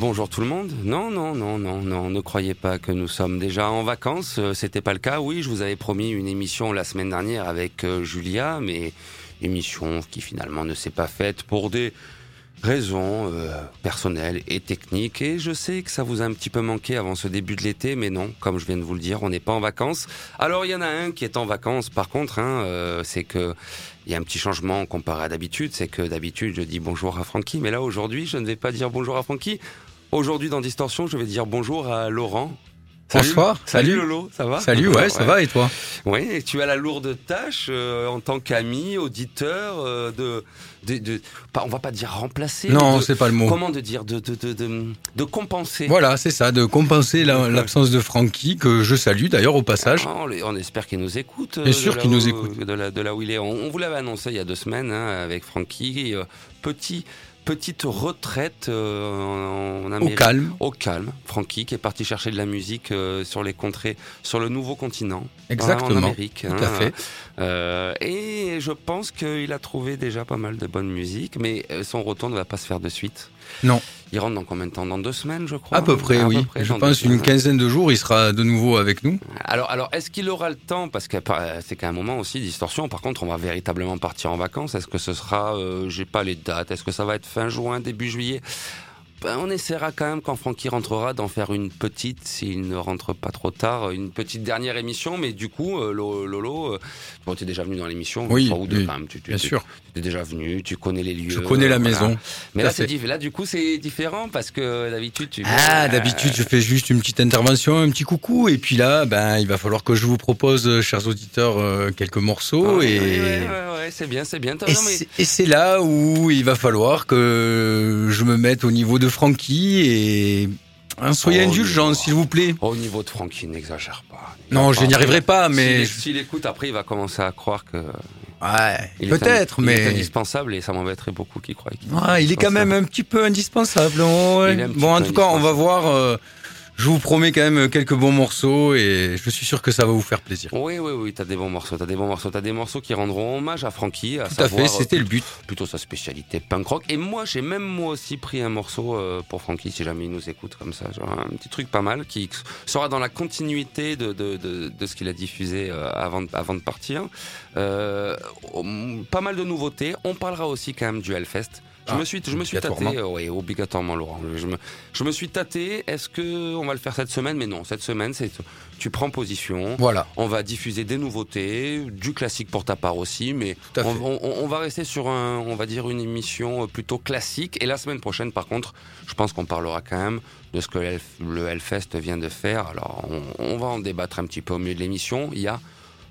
Bonjour tout le monde. Non, non, non, non, non, ne croyez pas que nous sommes déjà en vacances. Euh, C'était pas le cas. Oui, je vous avais promis une émission la semaine dernière avec euh, Julia, mais émission qui finalement ne s'est pas faite pour des raisons euh, personnelles et techniques. Et je sais que ça vous a un petit peu manqué avant ce début de l'été, mais non, comme je viens de vous le dire, on n'est pas en vacances. Alors il y en a un qui est en vacances. Par contre, hein, c'est que il y a un petit changement comparé à d'habitude. C'est que d'habitude je dis bonjour à Francky, mais là aujourd'hui je ne vais pas dire bonjour à Francky. Aujourd'hui dans Distorsion, je vais dire bonjour à Laurent. Bonsoir, Salut, salut. Lolo, ça va Salut, ouais, ça va et toi? Oui, et tu as la lourde tâche euh, en tant qu'ami, auditeur, euh, de, de, de, pas, on va pas dire remplacer. Non, c'est pas le mot. Comment de dire, de, de, de, de, de compenser. Voilà, c'est ça, de compenser la- l'absence de Francky, que je salue d'ailleurs au passage. Ah, on, espère qu'il nous écoute. Bien sûr qu'il nous écoute. De là, de là où il est. On, on vous l'avait annoncé il y a deux semaines hein, avec Francky. euh, petit, petite retraite euh, en, en Au Amérique. calme, Au calme. Francky qui est parti chercher de la musique euh, sur les contrées, sur le nouveau continent. Exactement, En Amérique. tout à fait. Euh, et je pense qu'il a trouvé déjà pas mal de bonne musique, mais son retour ne va pas se faire de suite. Non. Il rentre dans combien de temps? Dans deux semaines, je crois à peu près, oui. près, je pense une quinzaine de jours, il sera de nouveau avec nous. Alors, alors est-ce qu'il aura le temps? Parce que euh, c'est qu'à un moment aussi, distorsion. Par contre, on va véritablement partir en vacances. Est-ce que ce sera, euh, j'ai pas les dates, est-ce que ça va être fin juin, début juillet? Ben, on essaiera quand même quand Francky rentrera d'en faire une petite, s'il ne rentre pas trop tard, une petite dernière émission. Mais du coup, euh, Lo- Lolo, euh, bon, tu es déjà venu dans l'émission, Oui, ou deux oui, quand même. Tu, tu, Bien tu- sûr, tu es déjà venu, tu connais les lieux. je connais la voilà. maison. Mais là, là, du coup, c'est différent parce que d'habitude, tu. Ah, euh, d'habitude, je fais juste une petite intervention, un petit coucou, et puis là, ben, il va falloir que je vous propose, euh, chers auditeurs, quelques morceaux, ouais, et, ouais, ouais, ouais, c'est bien, c'est bien. Et mais- et c'est là où il va falloir que je me mette au niveau de Francky, et soyez Oh, indulgents, non. s'il vous plaît. Au niveau de Francky, n'exagère pas. Non, je n'y arriverai pas, mais S'il écoute, après, il va commencer à croire que. ouais, peut-être, in- Il est mais indispensable et ça m'embêterait beaucoup qu'il croie qu'il Ouais, il est quand même un petit peu indispensable. petit Bon, en peu tout cas, on va voir. euh, je vous promets quand même quelques bons morceaux et je suis sûr que ça va vous faire plaisir. Oui, oui, oui, t'as des bons morceaux, t'as des bons morceaux, t'as des morceaux qui rendront hommage à Francky, à Tout à fait, c'était euh, le but. plutôt sa spécialité punk rock. Et moi, j'ai même moi aussi pris un morceau euh, pour Francky, si jamais il nous écoute comme ça, genre un petit truc pas mal qui sera dans la continuité de, de, de, de ce qu'il a diffusé euh, avant, de- avant de partir. Euh, pas mal de nouveautés. On parlera aussi quand même du Hellfest. Je Ah, me suis, je me suis tâté, euh, oui, obligatoirement, Laurent. Je me, je me suis tâté. Est-ce que on va le faire cette semaine? Mais non, cette semaine, c'est tu prends position. Voilà. On va diffuser des nouveautés, du classique pour ta part aussi, mais on, on- on va rester sur un, on va dire une émission euh, plutôt classique. Et la semaine prochaine, par contre, je pense qu'on parlera quand même de ce que le le Hellfest vient de faire. Alors, on, on va en débattre un petit peu au milieu de l'émission. Il y a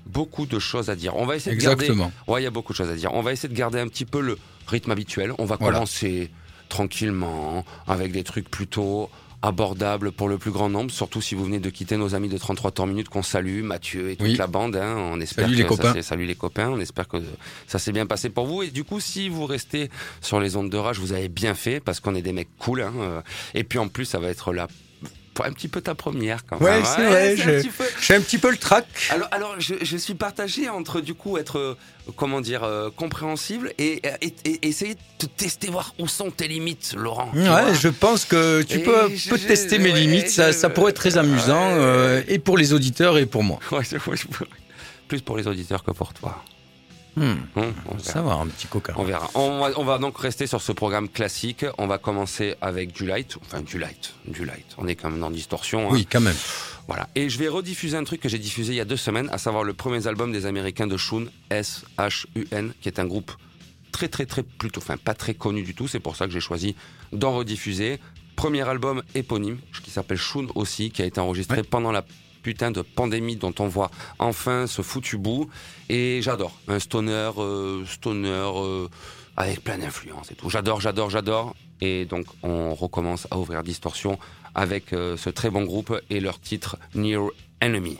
beaucoup de choses à dire. On va essayer de garder. Exactement. Ouais, il y a beaucoup de choses à dire. On va essayer de garder un petit peu le rythme habituel. On va Voilà. commencer tranquillement avec des trucs plutôt abordables pour le plus grand nombre, surtout si vous venez de quitter nos amis de 33 temps minutes qu'on salue, Mathieu et toute Oui. la bande. Hein. On espère Salut que les ça copains. s'est- salut les copains. On espère que ça s'est bien passé pour vous. Et du coup, si vous restez sur les ondes de rage, vous avez bien fait parce qu'on est des mecs cool. Hein. Et puis en plus, ça va être là pour un petit peu ta première quand Ouais, même. c'est vrai, c'est un je- petit peu- J'ai un petit peu le trac. alors, alors je, je suis partagé entre du coup être euh, comment dire euh, compréhensible et, et- et essayer de te tester voir où sont tes limites, Laurent. Ouais, je pense que tu Et peux, je- peux tester mes ouais, limites. Ça, ça pourrait être très amusant Ouais. euh, et pour les auditeurs et pour moi. Ouais, ouais. Plus pour les auditeurs que pour toi. Hmm, Hum, on. Ça va, un petit coca. On verra. On va, on va donc rester sur ce programme classique. On va commencer avec du light. Enfin, du light. Du light. On est quand même dans distorsion. hein. Oui, quand même. Voilà. Et je vais rediffuser un truc que j'ai diffusé il y a deux semaines, à savoir le premier album des Américains de Shun, S-H-U-N, qui est un groupe très très très plutôt, enfin pas très connu du tout. C'est pour ça que j'ai choisi d'en rediffuser. Premier album éponyme, qui s'appelle Shun aussi, qui a été enregistré Ouais. pendant la putain de pandémie dont on voit enfin ce foutu bout. Et j'adore. Un stoner, euh, stoner euh, avec plein d'influences et tout. J'adore, j'adore, j'adore. Et donc on recommence à ouvrir Distorsion avec euh, ce très bon groupe et leur titre Near Enemy.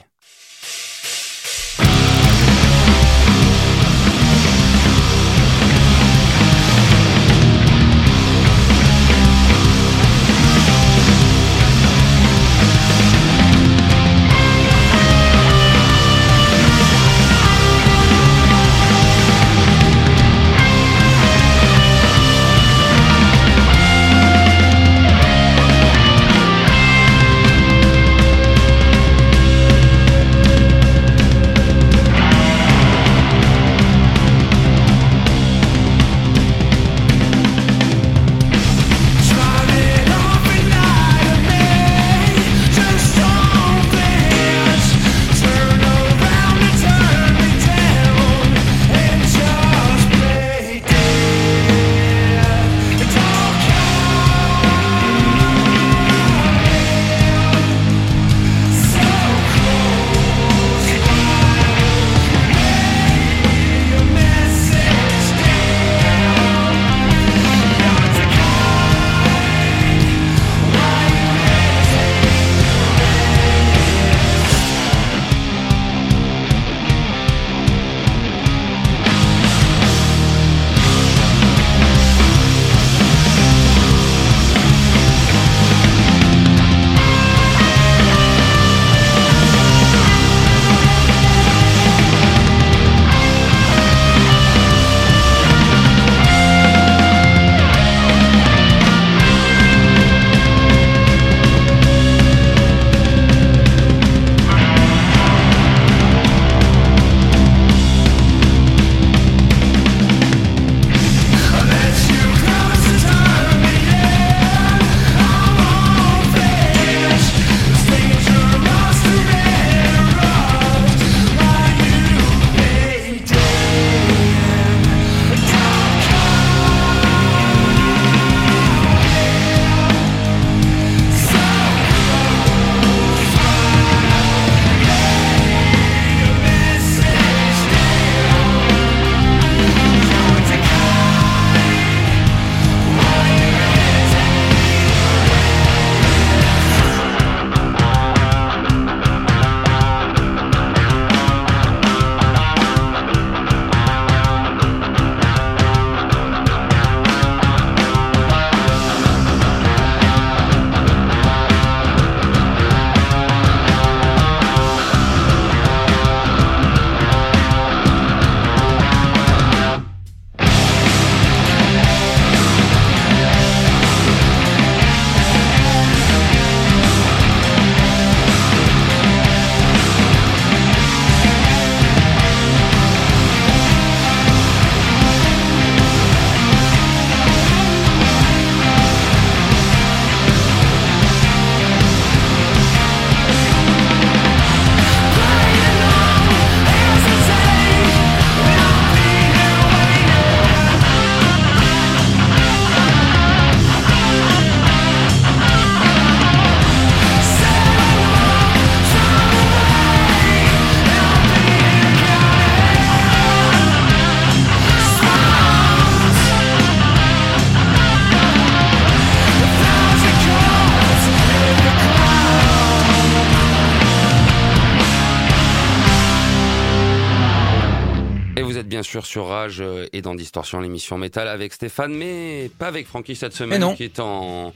Sûr sur Rage euh, et dans Distorsion, l'émission métal avec Stéphane, mais pas avec Francky cette semaine, non. qui est en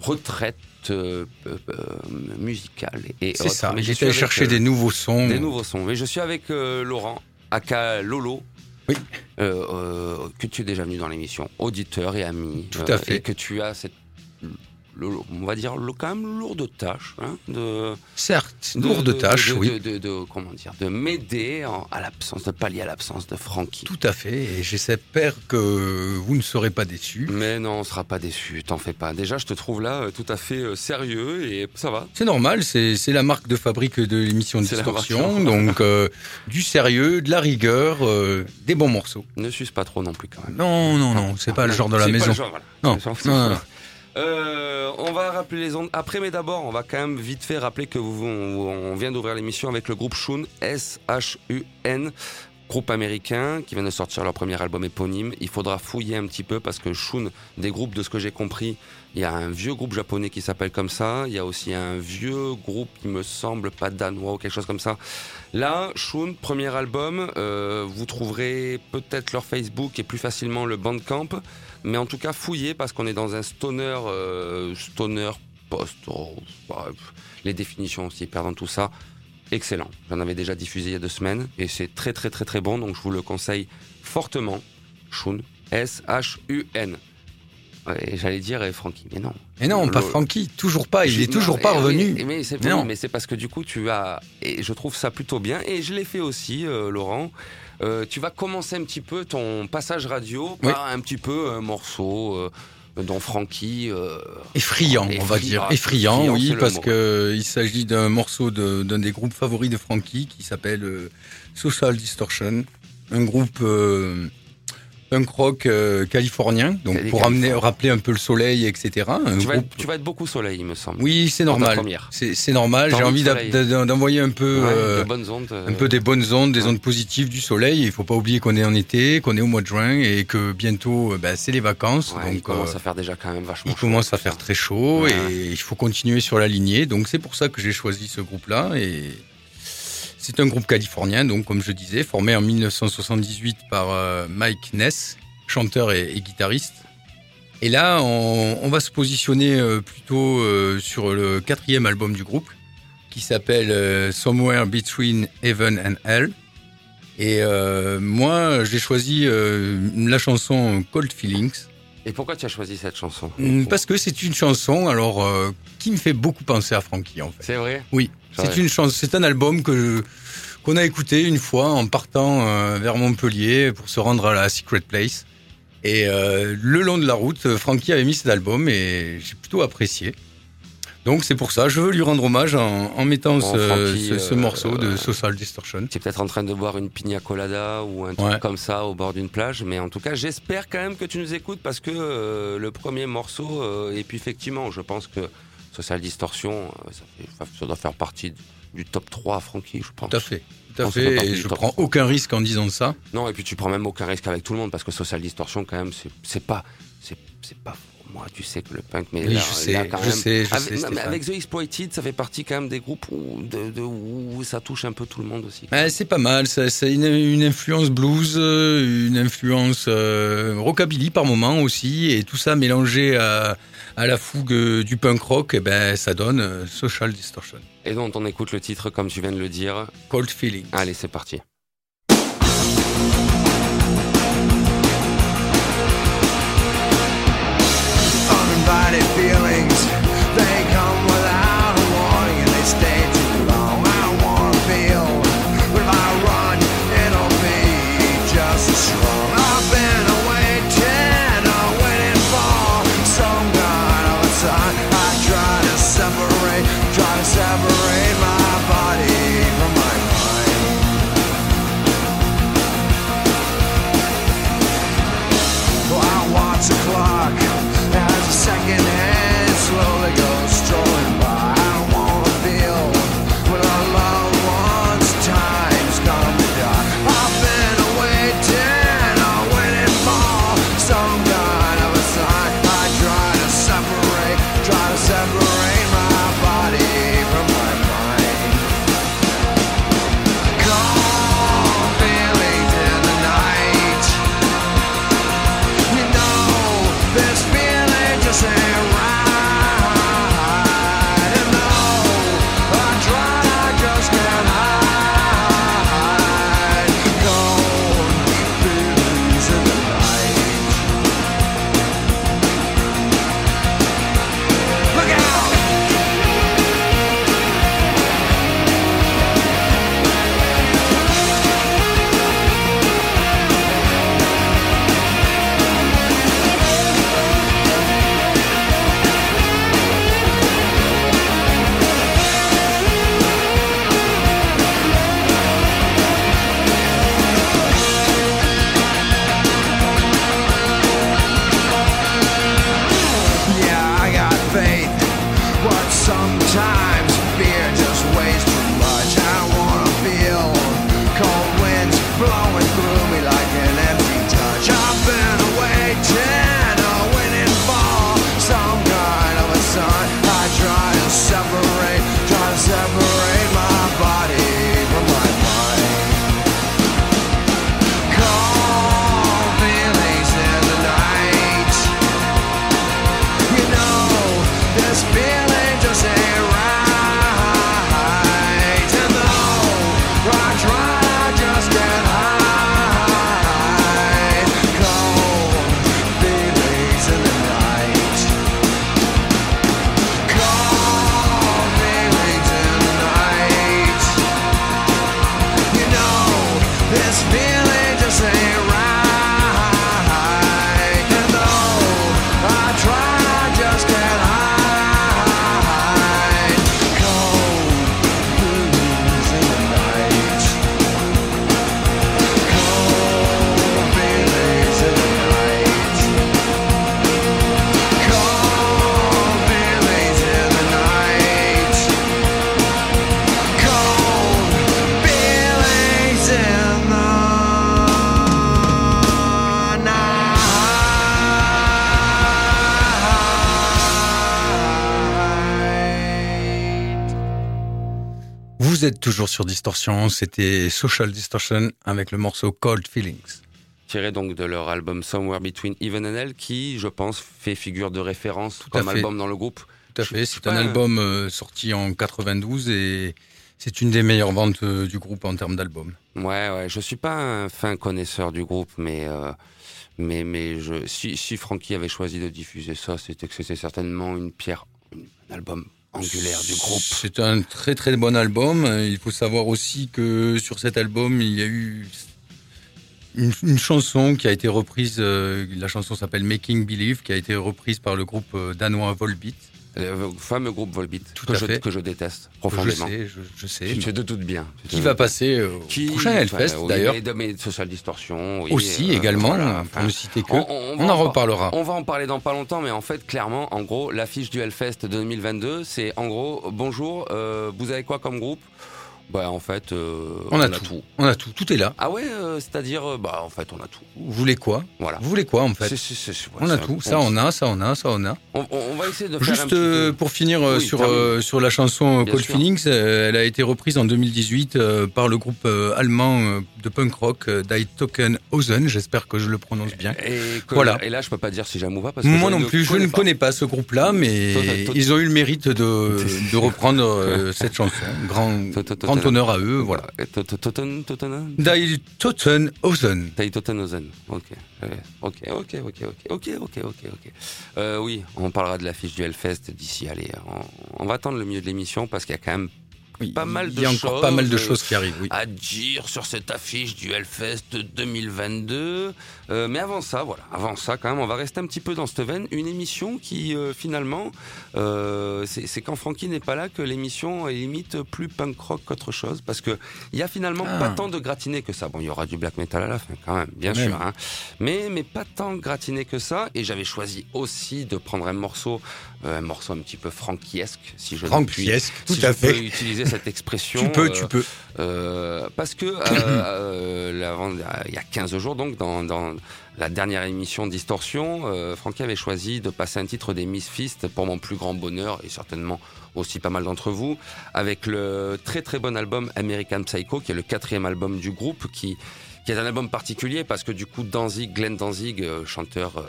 retraite euh, euh, musicale et C'est ça. Mais avec, chercher euh, des nouveaux sons. des nouveaux sons. Mais je suis avec Laurent, aka Lolo. Oui. Que tu es déjà venu dans l'émission, auditeur et ami. Tout à fait. Et que tu as cette, le- on va dire, le- quand même lourde tâche hein, de, Certes, de- lourde de- tâche, de, oui. de, de- de- comment dire, de m'aider à l'absence, de pallier à l'absence de Francky. Tout à fait. Et j'espère que vous ne serez pas déçus. Mais non, on sera pas déçu, t'en fais pas. Déjà, je te trouve là euh, tout à fait euh, sérieux et ça va. C'est normal, c'est la marque de fabrique de l'émission la Distorsion. Donc, euh, du sérieux, de la rigueur, euh, des bons morceaux. Ne suce pas trop non plus quand même. Non, non, non, c'est pas le genre de la pas maison. le genre, voilà. Non, non. Euh, on va rappeler les ondes après, mais d'abord, on va quand même vite fait rappeler que vous, on, vient d'ouvrir l'émission avec le groupe Shun, S-H-U-N, groupe américain qui vient de sortir leur premier album éponyme. Il faudra fouiller un petit peu parce que Shun, des groupes, de ce que j'ai compris, il y a un vieux groupe japonais qui s'appelle comme ça. Il y a aussi un vieux groupe qui me semble pas danois ou quelque chose comme ça. Là, Shun, premier album, euh, vous trouverez peut-être leur Facebook et plus facilement le Bandcamp. Mais en tout cas, fouillez parce qu'on est dans un stoner, euh, stoner post. oh, bah, les définitions aussi, perdant tout ça. Excellent. J'en avais déjà diffusé il y a deux semaines et c'est très très très très bon. Donc je vous le conseille fortement. Shun, S-H-U-N. Ouais, J'allais dire eh, Francky, mais non. Et non, pas Francky, toujours pas. Il est toujours non, pas revenu. Mais, mais Mais mais c'est parce que du coup tu as et je trouve ça plutôt bien et je l'ai fait aussi, euh, Laurent. Euh, tu vas commencer un petit peu ton passage radio Oui. par un petit peu un morceau euh, dont Francky. euh, Effrayant, on va dire. Effrayant, oui, parce mot. que il s'agit d'un morceau de- d'un des groupes favoris de Frankie qui s'appelle euh, Social Distortion, un groupe euh, punk rock euh, californien, donc pour amener, rappeler un peu le soleil, etc. Un tu, vas groupe- être, tu vas être beaucoup soleil, il me semble. Oui, c'est normal. C'est normal. J'ai envie d'envoyer un peu. Ouais, euh, de bonnes ondes. euh, un peu des bonnes ondes, des ouais. ondes positives du soleil. Il faut pas oublier qu'on est en été, qu'on est au mois de juin et que bientôt, euh, ben, c'est les vacances. ouais, il donc, commence euh, à faire déjà quand même vachement. il chaud. commence à faire très chaud et il faut continuer sur la lignée. Donc c'est pour ça que j'ai choisi ce groupe-là. Et c'est un groupe californien, donc comme je disais, formé en 1978 par euh, Mike Ness, chanteur et, et guitariste. Et là, on, on va se positionner euh, plutôt euh, sur le quatrième album du groupe, qui s'appelle Somewhere Between Heaven and Hell. Et moi, j'ai choisi la chanson Cold Feelings. Et pourquoi tu as choisi cette chanson? Parce que c'est une chanson, alors qui me fait beaucoup penser à Frankie en fait. C'est vrai? Oui. C'est une chanson, c'est un album que qu'on a écouté une fois en partant euh, vers Montpellier pour se rendre à la Secret Place. Et euh, le long de la route, Frankie avait mis cet album et j'ai plutôt apprécié. Donc c'est pour ça, je veux lui rendre hommage en, en mettant Bon, ce, Frankie, ce- ce euh, morceau de euh, Social Distortion. Tu es peut-être en train de boire une pina colada ou un truc Ouais. comme ça au bord d'une plage, mais en tout cas, j'espère quand même que tu nous écoutes parce que euh, le premier morceau, euh, et puis effectivement, je pense que Social Distortion, euh, ça, fait- ça doit faire partie du top 3 Francky, je pense. Tout à fait, tout à fait Et je prends aucun risque en disant ça. Non, et puis tu prends même aucun risque avec tout le monde parce que Social Distortion, quand même, c'est pas, c'est pas pour moi. Tu sais que le punk, mais Oui, là, je sais, là, quand je même, sais, je avec, sais, non, mais Stéphane. avec The Exploited, ça fait partie quand même des groupes où, de, de- où ça touche un peu tout le monde aussi. C'est pas mal, c'est une, une influence blues, euh, une influence euh, rockabilly par moment aussi, et tout ça mélangé à, à la fougue euh, du punk rock, et ben ça donne euh, Social Distortion. Et donc, on écoute le titre comme tu viens de le dire. Cold Feeling. Allez, c'est parti. Toujours sur Distorsion, c'était Social Distortion avec le morceau Cold Feelings. Tiré donc de leur album Somewhere Between Even and Hell, qui, je pense, fait figure de référence Tout comme album dans le groupe. Tout à Je- fait, c'est un- album euh, sorti en 92 et c'est une des meilleures ventes euh, du groupe en termes d'album. Ouais, ouais, je suis pas un fin connaisseur du groupe, mais euh, mais mais je si si Frankie avait choisi de diffuser ça, c'était que c'était certainement une pierre, un album angulaire du groupe. C'est un très très bon album. Il faut savoir aussi que sur cet album, il y a eu une, une chanson qui a été reprise. euh, la chanson s'appelle Making Believe, qui a été reprise par le groupe euh, danois Volbeat. Le fameux groupe Volbeat Tout que à je fait. que je déteste Je profondément. sais, je, je sais. Je te doute bien. Qui va passer euh, au Qui- prochain Hellfest enfin, d'ailleurs. mais Social Distortion, oui, aussi euh, également, voilà, pour ne citer que. on- On, on va en par- reparlera. On va en parler dans pas longtemps, mais en fait, clairement, en gros, l'affiche du Hellfest 2022, c'est en gros, bonjour, euh, vous avez quoi comme groupe? Bah, en fait, euh, On a tout. On a tout, tout est là. Ah ouais, euh, c'est-à-dire, euh, bah, en fait, on a tout. Vous voulez quoi? Voilà. Vous voulez quoi en fait? Ouais, On a tout, ça on a, ça on a, ça on a. On, va essayer de faire un Juste petit pour finir Oui, sur sur la chanson Cold. Feelings, elle a été reprise en 2018 euh, par le groupe allemand de punk rock Die Token Ozen. J'espère que je le prononce bien. Et, que- Voilà. et là, je peux pas dire si j'aime ou pas parce que Moi non plus, je ne connais pas ce groupe-là, mais ils ont eu le mérite de, de reprendre cette chanson. Grand tot- honneur à eux, voilà. Et Tot- tot- Totten, Totten Die Toten Ozen. Taille Tottenhausen. Ok. Ouais. Ok, ok, ok, ok, ok, ok, ok, ok. Euh, oui, on parlera de l'affiche du Hellfest d'ici. Allez, on, on va attendre le milieu de l'émission parce qu'il y a quand même Oui, Pas mal Il y a de encore pas mal de choses, choses qui arrivent, oui. à dire sur cette affiche du Hellfest 2022. Euh, mais avant ça, voilà, avant ça, quand même, on va rester un petit peu dans cette veine. Une émission qui, euh, finalement, euh, c'est quand Francky n'est pas là que l'émission est limite plus punk rock qu'autre chose. Parce que il y a finalement Ah. pas tant de gratiné que ça. Bon, il y aura du black metal à la fin, quand même, bien même. sûr. Hein. Mais, mais pas tant gratiné que ça. Et j'avais choisi aussi de prendre un morceau, un morceau un petit peu frankiesque, si je Franck puis, Fiesque, tout si à je peux fait. utiliser cette expression. Tu peux, euh, tu peux. euh, parce que euh, euh, il y a 15 jours, donc, dans, dans la dernière émission Distorsion, euh, Francky avait choisi de passer un titre des Misfits pour mon plus grand bonheur et certainement aussi pas mal d'entre vous, avec le très très bon album American Psycho, qui est le quatrième album du groupe, qui, qui est un album particulier parce que du coup Danzig, Glenn Danzig, euh, chanteur euh,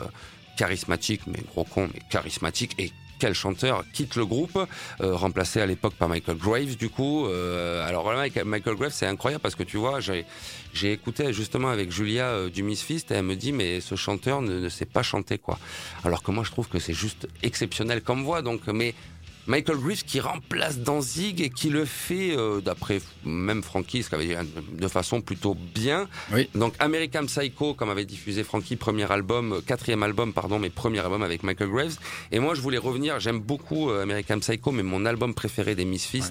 charismatique, mais gros con, mais charismatique et quel chanteur quitte le groupe, euh, remplacé à l'époque par Michael Graves du coup. Euh, alors voilà, Michael- Graves c'est incroyable parce que tu vois, j'ai écouté justement avec Julia euh, du Misfist et elle me dit mais ce chanteur ne, ne sait pas chanter quoi. Alors que moi je trouve que c'est juste exceptionnel comme voix donc mais Michael Graves qui remplace Danzig et qui le fait euh, d'après même Frankie ce qu'avait de façon plutôt bien. Oui. Donc American Psycho comme avait diffusé Frankie premier album euh, quatrième album pardon mais premier album avec Michael Graves et moi je voulais revenir j'aime beaucoup euh, American Psycho mais mon album préféré des Misfits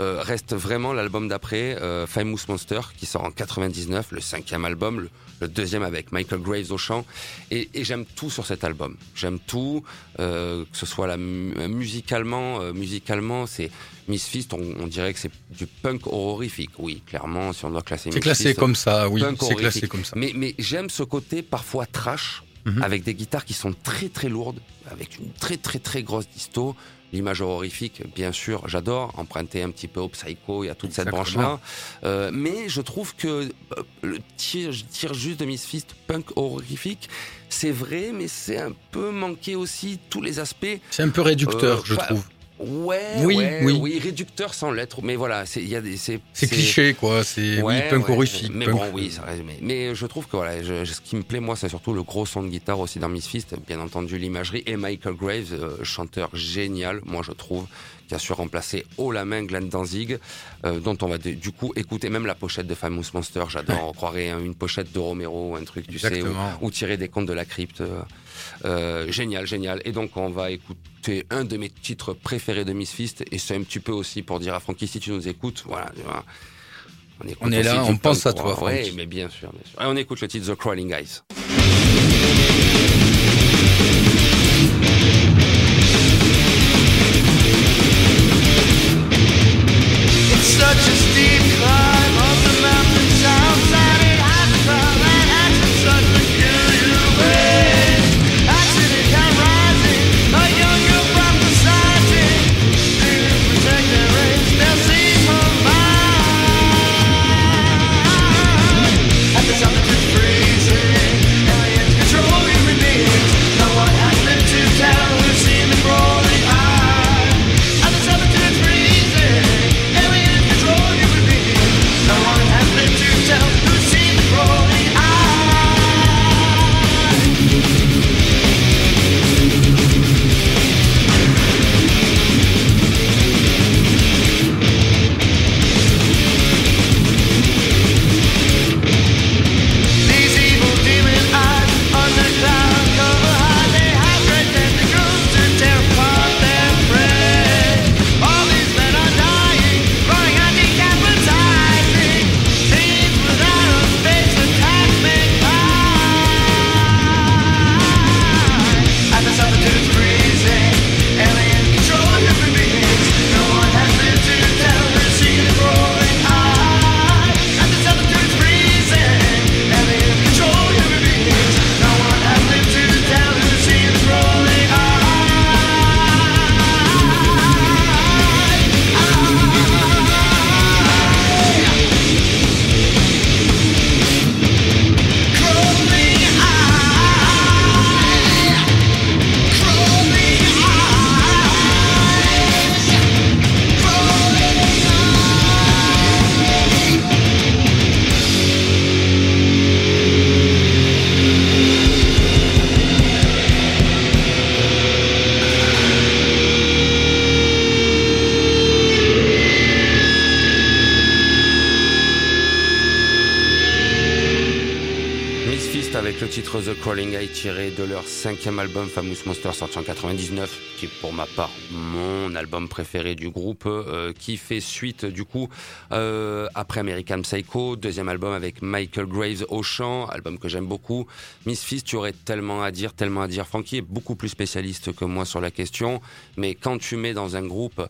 euh, reste vraiment l'album d'après, euh, Famous Monster, qui sort en 99, le cinquième album, le, le deuxième avec Michael Graves au chant. Et, et j'aime tout sur cet album. J'aime tout, euh, que ce soit la, mu- musicalement, euh, musicalement, c'est Misfits, on, on dirait que c'est du punk horrifique. Oui, clairement, si on doit classer C'est classé comme ça, oui. C'est classé comme ça. Mais, mais j'aime ce côté parfois trash, Mhm. avec des guitares qui sont très très lourdes, avec une très très très grosse disto. L'image horrifique, bien sûr, j'adore, emprunter un petit peu au psycho, il y a toute cette branche-là. Euh, mais je trouve que euh, le tir, je tire juste de Misfits punk horrifique, c'est vrai, mais c'est un peu manqué aussi tous les aspects. C'est un peu réducteur, Euh, je trouve. Ouais, Oui, ouais, oui. oui, réducteur sans l'être, mais voilà, c'est il y a des c'est C'est cliché, quoi. C'est oui, punk ouais, horrifique. Mais punk- bon, oui, ça reste. Mais, mais je trouve que voilà, je- ce qui me plaît, moi, c'est surtout le gros son de guitare aussi dans Misfits, bien entendu l'imagerie et Michael Graves, euh, chanteur génial, moi je trouve, qui a su remplacer haut la main Glenn Danzig, euh, dont on va du coup écouter même la pochette de Famous Monster. J'adore, on croirait hein, une pochette de Romero, ou un truc, tu sais, Exactement. ou, ou tirer des contes de la crypte. euh, euh, génial, génial. Et donc on va écouter un de mes titres préférés de Misfits, et c'est un petit peu aussi pour dire à Francky si tu nous écoutes, voilà. tu vois, écoute On est là, on pense à toi. Ouais, Francky. mais bien sûr, bien sûr. Et on écoute le titre The Crawling Eyes. It's such a cinquième album Famous Monster sorti en 99, qui est pour ma part mon album préféré du groupe, euh, qui fait suite du coup euh, après American Psycho, deuxième album avec Michael Graves au chant, album que j'aime beaucoup. Miss Fist, tu aurais tellement à dire, tellement à dire. Frankie est beaucoup plus spécialiste que moi sur la question, mais quand tu mets dans un groupe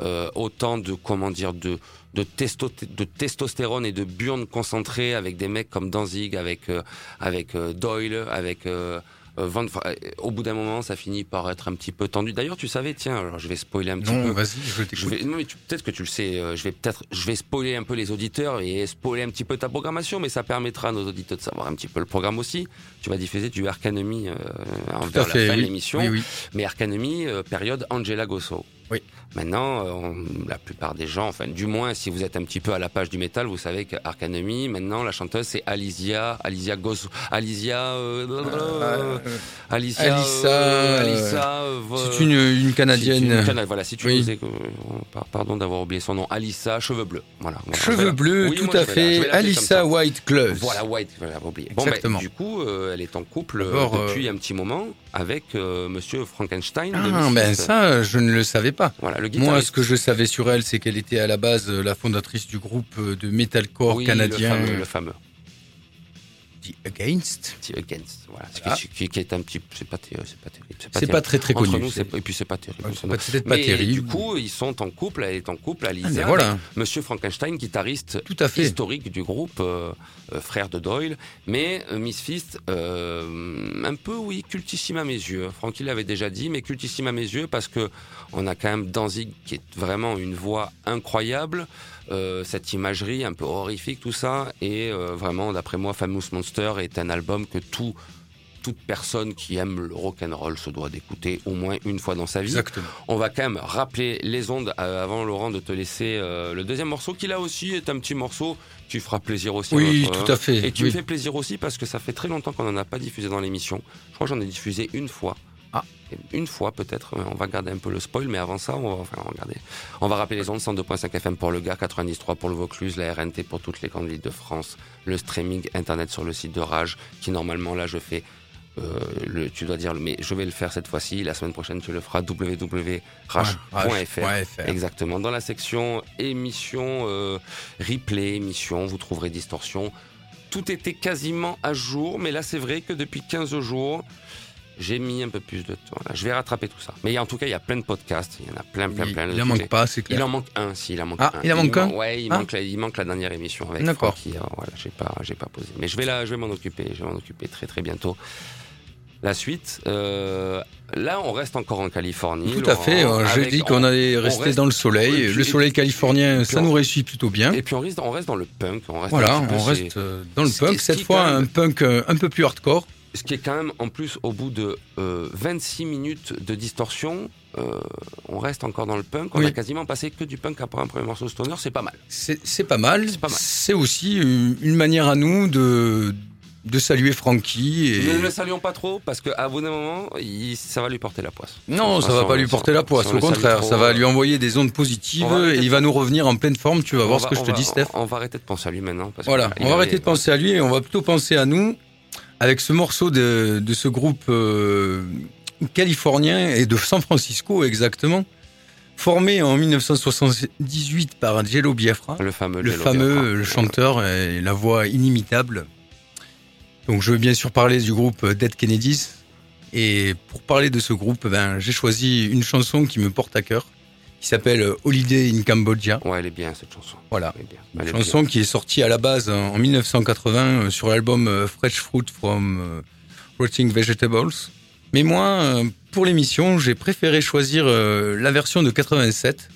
euh, autant de comment dire de de, testo de testostérone et de burn concentré avec des mecs comme Danzig, avec avec Doyle, avec euh, euh, Van- enfin, euh, au bout d'un moment, ça finit par être un petit peu tendu. D'ailleurs, tu savais, tiens, alors je vais spoiler un petit Non, peu. vas-y, je vais, non, mais peut-être que tu le sais. euh, je vais peut-être, je vais spoiler un peu les auditeurs et spoiler un petit peu ta programmation, mais ça permettra à nos auditeurs de savoir un petit peu le programme aussi. Tu vas diffuser du Arcanemy euh, vers la fin de oui. l'émission. Oui, oui. Mais Arcanemy, euh, période Angela Gosso. Oui. Maintenant, euh, on- la plupart des gens, enfin, du moins, si vous êtes un petit peu à la page du métal, vous savez qu'Arcanemy, maintenant, la chanteuse, c'est Alicia, Alicia Gosso, Alicia, euh, Euh, Alicia, Alissa, euh, Alissa, euh, c'est une, une canadienne. une Cana- voilà, si tu Oui. pardon d'avoir oublié son nom, Alissa, cheveux bleus. Voilà. voilà. Cheveux bleus, Oui, tout moi, à fait. Alissa. White Gloves. Voilà, White, j'avais oublié. Bon, ben, Exactement. du coup, euh, elle est en couple depuis un petit moment avec euh, Monsieur Frankenstein. Ah, ben ça, je ne le savais pas. Voilà, le Moi, ce que je savais sur elle, c'est qu'elle était à la base euh, la fondatrice du groupe euh, de metalcore oui, canadien. le fameux, le fameux Against. The Against, voilà, qui, qui- qui est un petit, c'est pas, ter- c'est pas terrible, C'est pas très très Entre connu. nous, et puis c'est pas terrible. c'est peut-être pas terrible. du coup, ils sont en couple, elle est en couple, Ah, Alisa, mais voilà, Monsieur Frankenstein, guitariste tout à fait. historique du groupe, euh, euh, frère de Doyle, mais euh, Miss Fist, euh, un peu oui, cultissime à mes yeux. Francky l'avait déjà dit, mais cultissime à mes yeux parce que on a quand même Danzig qui est vraiment une voix incroyable, euh, cette imagerie un peu horrifique, tout ça, et euh, vraiment, d'après moi, Famous Monster est un album que tout toute personne qui aime le rock and roll se doit d'écouter au moins une fois dans sa vie. Exactement. On va quand même rappeler les ondes euh, avant Laurent de te laisser euh, le deuxième morceau qui là aussi est un petit morceau qui fera plaisir aussi. à Oui, notre, tout à fait. Et qui oui. me fait plaisir aussi parce que ça fait très longtemps qu'on n'en a pas diffusé dans l'émission. Je crois que j'en ai diffusé une fois. Ah. Une fois peut-être. On va garder un peu le spoil, mais avant ça, on va, enfin, on va regarder. On va rappeler les ondes 102.5 FM pour le Gard, 93 pour le Vaucluse, la RNT pour toutes les grandes villes de France, le streaming internet sur le site de Rage, qui normalement là je fais. euh, le, tu dois dire, mais je vais le faire cette fois-ci. La semaine prochaine, tu le feras www.rage.fr. Ouais. Exactement. Dans la section émission, euh, replay, émission, vous trouverez distorsion. Tout était quasiment à jour, mais là c'est vrai que depuis 15 jours, j'ai mis un peu plus de temps. Là, je vais rattraper tout ça. Mais en tout cas, il y a plein de podcasts. Il y en a plein, plein, Il, plein. il en manque pas, c'est Il clair. en manque un, si, il en manque Ah, un. il en manque un Ouais, il, Ah. manque la, il manque la dernière émission avec D'accord. Voilà, j'ai pas, j'ai pas posé. Mais je vais là, je vais m'en occuper. Je vais m'en occuper très, très bientôt. La suite, euh, là, on reste encore en Californie. Tout à fait. euh, J'ai dit qu'on on- allait rester reste- dans le soleil. puis- le soleil californien, ça on- nous réussit plutôt bien. Et puis on reste, on reste dans le punk. On reste Voilà, on reste euh, dans le punk. ce Cette fois, un punk euh, un peu plus hardcore. Ce qui est quand même, en plus, au bout de euh, 26 minutes de distorsion, euh, on reste encore dans le punk. On Oui. a quasiment passé que du punk après un premier morceau stoner, c'est pas mal. C'est pas mal. C'est aussi une, manière à nous de, de saluer Frankie. Et... Ne le saluons pas trop parce qu'à bout d'un moment, il- ça va lui porter la poisse. Non, ça va Façon, pas lui porter la poisse. Au contraire, ça va euh, lui envoyer des ondes positives va et de- il va nous revenir en pleine forme. Tu vas on voir va- ce que je te va- dis, Steph. On, on va arrêter de penser à lui maintenant. Parce Voilà, il on va arrêter de penser à lui et on va plutôt penser à nous avec ce morceau de, de ce groupe euh, californien et de San Francisco exactement, formé en 1978 par Jello Biafra, Le fameux. le Jello fameux Biafra. le chanteur et la voix inimitable. Donc je veux bien sûr parler du groupe Dead Kennedys et pour parler de ce groupe, ben, j'ai choisi une chanson qui me porte à cœur, qui s'appelle Holiday in Cambodia. Ouais, elle est bien cette chanson. Voilà. Elle est bien. Une Elle est bien. chanson qui est sortie à la base en en 1980 euh, sur l'album euh, Fresh Fruit from euh, Rotting Vegetables. Mais moi, euh, pour l'émission, j'ai préféré choisir euh, la version de 87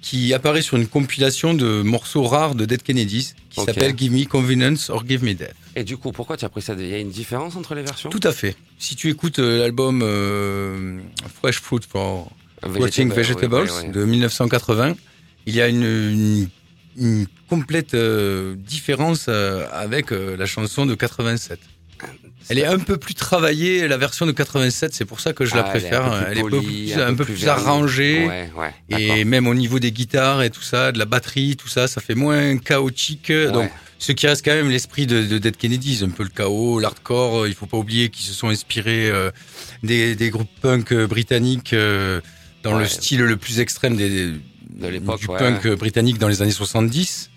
qui apparaît sur une compilation de morceaux rares de Dead Kennedys qui s'appelle Give Me Convenience or Give Me Death. Et du coup, pourquoi tu as pris ça? Il y a une différence entre les versions? Tout à fait. Si tu écoutes euh, l'album euh, Fresh Fruit for Rotting Vegetables ouais, ouais, ouais. de 1980, il y a une, une, une complète euh, différence euh, avec euh, la chanson de 87. Elle est un peu plus travaillée, la version de 87, c'est pour ça que je la Ah, préfère. plus Elle est un peu plus, un peu plus vernie. arrangée. Ouais. Et même au niveau des guitares et tout ça, de la batterie, tout ça, ça fait moins chaotique. Donc, ce qui reste quand même l'esprit de, de Dead Kennedys, un peu le chaos, l'hardcore. Il faut pas oublier qu'ils se sont inspirés des, des groupes punk britanniques dans Ouais. le style le plus extrême des, De l'époque, du ouais. punk euh, britannique dans les années 70.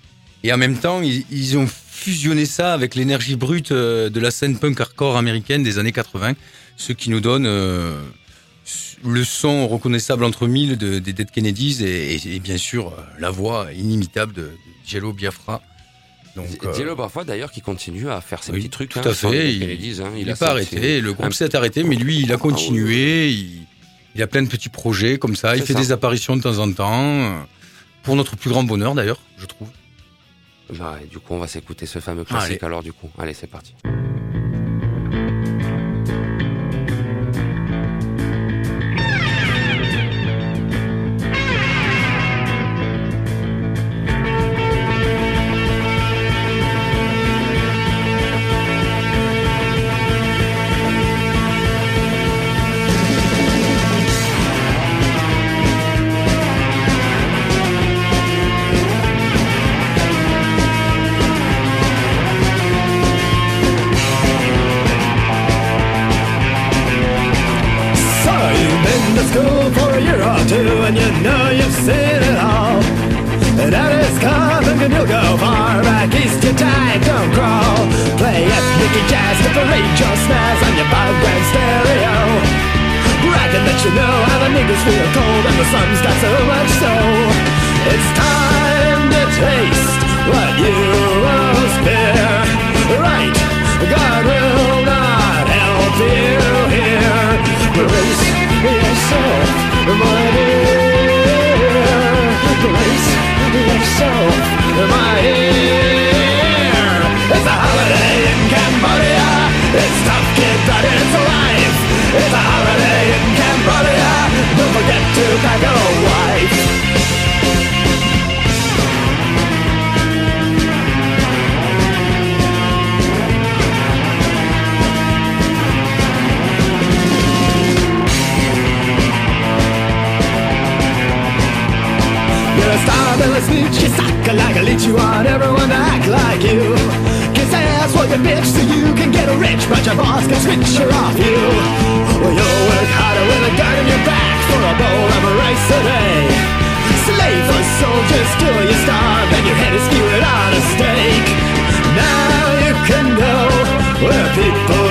Et en même temps, ils, ils ont fusionné ça avec l'énergie brute euh, de la scène punk hardcore américaine des années 80, ce qui nous donne euh, le son reconnaissable entre mille de- des Dead Kennedys et, et- et bien sûr euh, la voix inimitable de, de Jello Biafra. Donc, euh, Diallo parfois d'ailleurs qui continue à faire ses oui, petits trucs. tout hein, à fait, il- Kennedys, hein. pas arrêté. Le groupe s'est arrêté, mais lui, il a Ah continué. Il, il a plein de petits projets comme ça. Il fait ça. des apparitions de temps en temps. euh, Pour notre plus grand bonheur, d'ailleurs, je trouve. Bah, du coup, on va s'écouter ce fameux classique alors du coup. Allez, c'est parti. People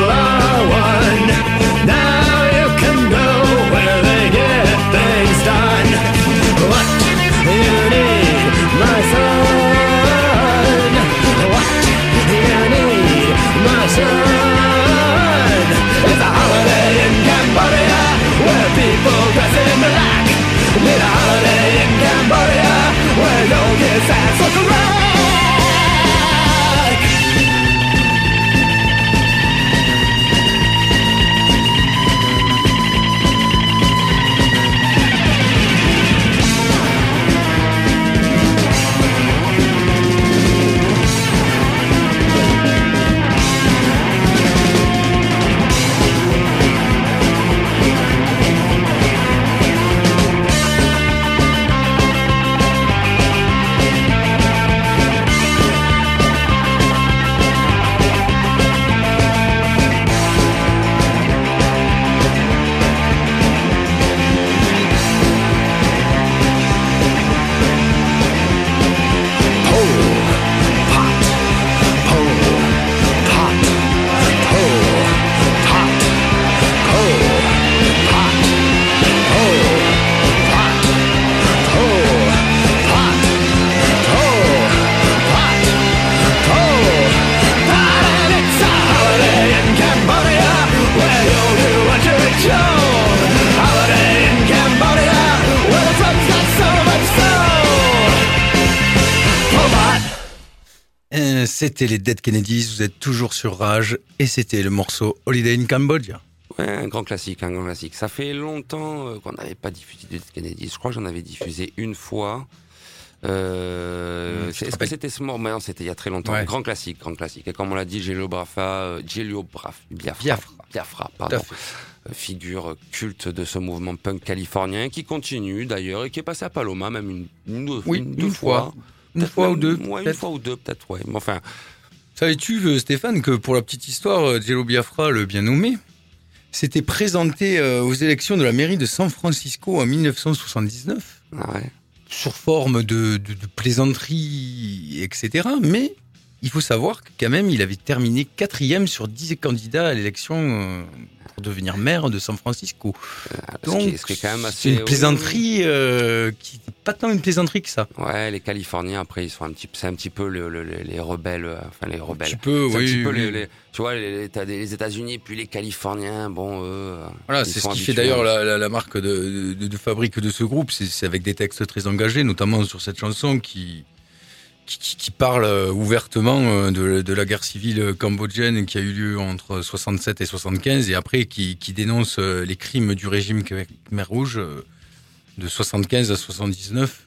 C'était les Dead Kennedys, vous êtes toujours sur Rage, et c'était le morceau Holiday in Cambodia. Ouais, un grand classique, un grand classique. Ça fait longtemps euh, qu'on n'avait pas diffusé de Kennedy. Je crois que j'en avais diffusé une fois. Euh, Mmh, Est-ce que c'était ce moment Non, c'était il y a très longtemps. Ouais. Grand classique, grand classique. Et comme on l'a dit, Gelio Brafa, euh, Gelio Braf, Biafra, Biafra. Pardon, figure culte de ce mouvement punk californien qui continue d'ailleurs et qui est passé à Paloma même une, une, Oui, une- une deux fois. Une fois même- ou deux, Ouais, une fois ou deux, peut-être, ouais. Mais enfin, Savais-tu, euh, Stéphane, que pour la petite histoire, euh, Jello Biafra, le bien nommé, s'était présenté euh, aux élections de la mairie de San Francisco en 1979 ah ouais. sur forme de, de, de plaisanterie, etc. Mais il faut savoir que quand même, il avait terminé quatrième sur 10 candidats à l'élection euh, pour devenir maire de San Francisco. qui, est- ce qui est quand même assez. C'est une plaisanterie euh, qui pas tant une plaisanterie que ça. Ouais, les Californiens, après, ils sont un petit, c'est un petit peu le- le- le- les rebelles, euh, enfin les Un rebelles. petit peu, C'est un oui. petit peu oui. les, les- tu vois, les, les- t'as les États-Unis, puis les Californiens, bon, eux. euh, Voilà, c'est ce qui fait d'ailleurs la, la- la marque de, de- de fabrique de ce groupe. C'est avec des textes très engagés, notamment sur cette chanson qui, qui, parle euh, ouvertement euh, de, de la guerre civile cambodgienne qui a eu lieu entre 67 et 75 et après qui, qui dénonce euh, les crimes du régime Khmer Rouge de 75 à 79.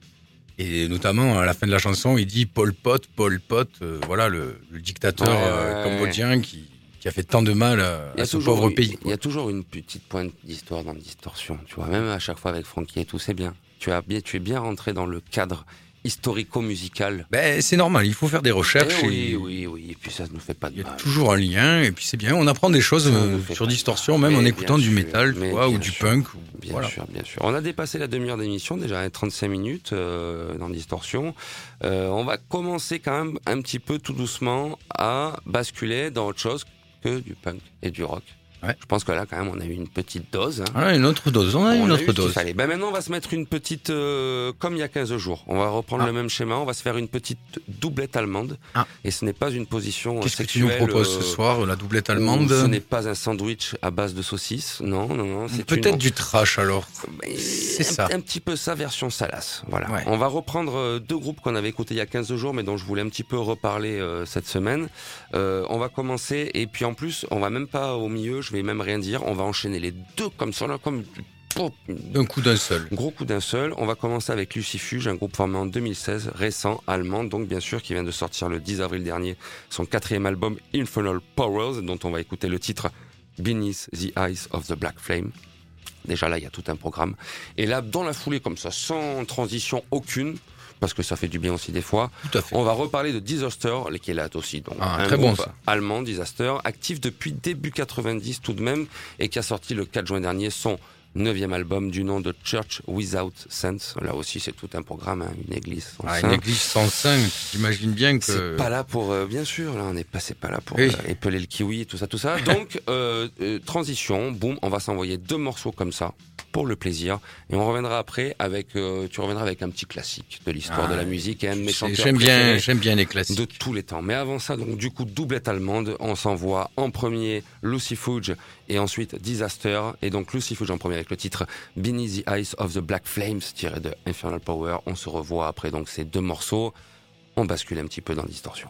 Et notamment à la fin de la chanson, il dit Pol Pot, Pol Pot, euh, voilà le, le dictateur Ouais, euh, cambodgien qui, qui a fait tant de mal à, ce toujours- pauvre pays. Il y a toujours une petite pointe d'histoire dans Distorsion, tu vois. Même à chaque fois avec Francky et tout, c'est bien. Tu, as bien. tu es bien rentré dans le cadre historico-musical. Ben, c'est normal, il faut faire des recherches. Eh et oui, oui, oui. Et puis ça ne nous fait pas de Il y a mal. toujours un lien, et puis c'est bien, on apprend des choses euh, sur Distorsion, même en écoutant du métal, tu vois, ou du sûr. punk. ou- Bien voilà. sûr, bien sûr. On a dépassé la demi-heure d'émission, déjà à 35 minutes euh, dans Distorsion. Euh, on va commencer quand même un petit peu tout doucement à basculer dans autre chose que du punk et du rock. Ouais. Je pense que là, quand même, on a eu une petite dose. hein. Voilà, une autre dose, on a On une a eu autre qu'il dose. fallait. Ben maintenant, on va se mettre une petite, euh, comme il y a 15 jours. On va reprendre Ah. le même schéma. On va se faire une petite doublette allemande. Ah. Et ce n'est pas une position euh, Qu'est-ce que tu nous proposes euh, ce soir, la doublette allemande? Ce n'est pas un sandwich à base de saucisses. Non, non, non. Peut-être une- du trash alors. C'est un, ça. un petit peu ça version salace. Voilà. Ouais. On va reprendre euh, deux groupes qu'on avait écoutés il y a 15 jours, mais dont je voulais un petit peu reparler euh, cette semaine. Euh, on va commencer, et puis en plus, on va même pas au milieu, je vais même rien dire, on va enchaîner les deux comme ça, là, comme D'un coup d'un seul. Gros coup d'un seul. On va commencer avec Lucifuge, un groupe formé en 2016, récent, allemand, donc bien sûr, qui vient de sortir le 10 avril dernier son quatrième album Infernal Powers, dont on va écouter le titre Beneath the Eyes of the Black Flame. Déjà là, il y a tout un programme. Et là, dans la foulée, comme ça, sans transition aucune, parce que ça fait du bien aussi des fois, Tout à fait. on va reparler de Disaster, qui est là aussi. Donc, Ah, un très bon, groupe ça. allemand, Disaster, actif depuis début 90 tout de même, et qui a sorti le 4 juin dernier son neuvième album du nom de Church Without Sense. Là aussi, c'est tout un programme, hein, une église sans Ah, saint. une église sans sein, j'imagine bien que. C'est pas là pour, euh, bien sûr, là on n'est pas, c'est pas là pour Oui. euh, épeler le kiwi, tout ça, tout ça. Donc euh, transition, boum, on va s'envoyer deux morceaux comme ça pour le plaisir, et on reviendra après avec, euh, tu reviendras avec un petit classique de l'histoire Ah, de la musique et un de mes chanteurs J'aime bien, j'aime bien les classiques. de tous les temps. Mais avant ça, donc du coup, doublette allemande, on s'envoie en premier Lucy Fudge et ensuite Disaster. Et donc Lucy Fudge en premier avec le titre Beneath the Eyes of the Black Flames, tiré de Infernal Power. On se revoit après donc ces deux morceaux. On bascule un petit peu dans Distorsion.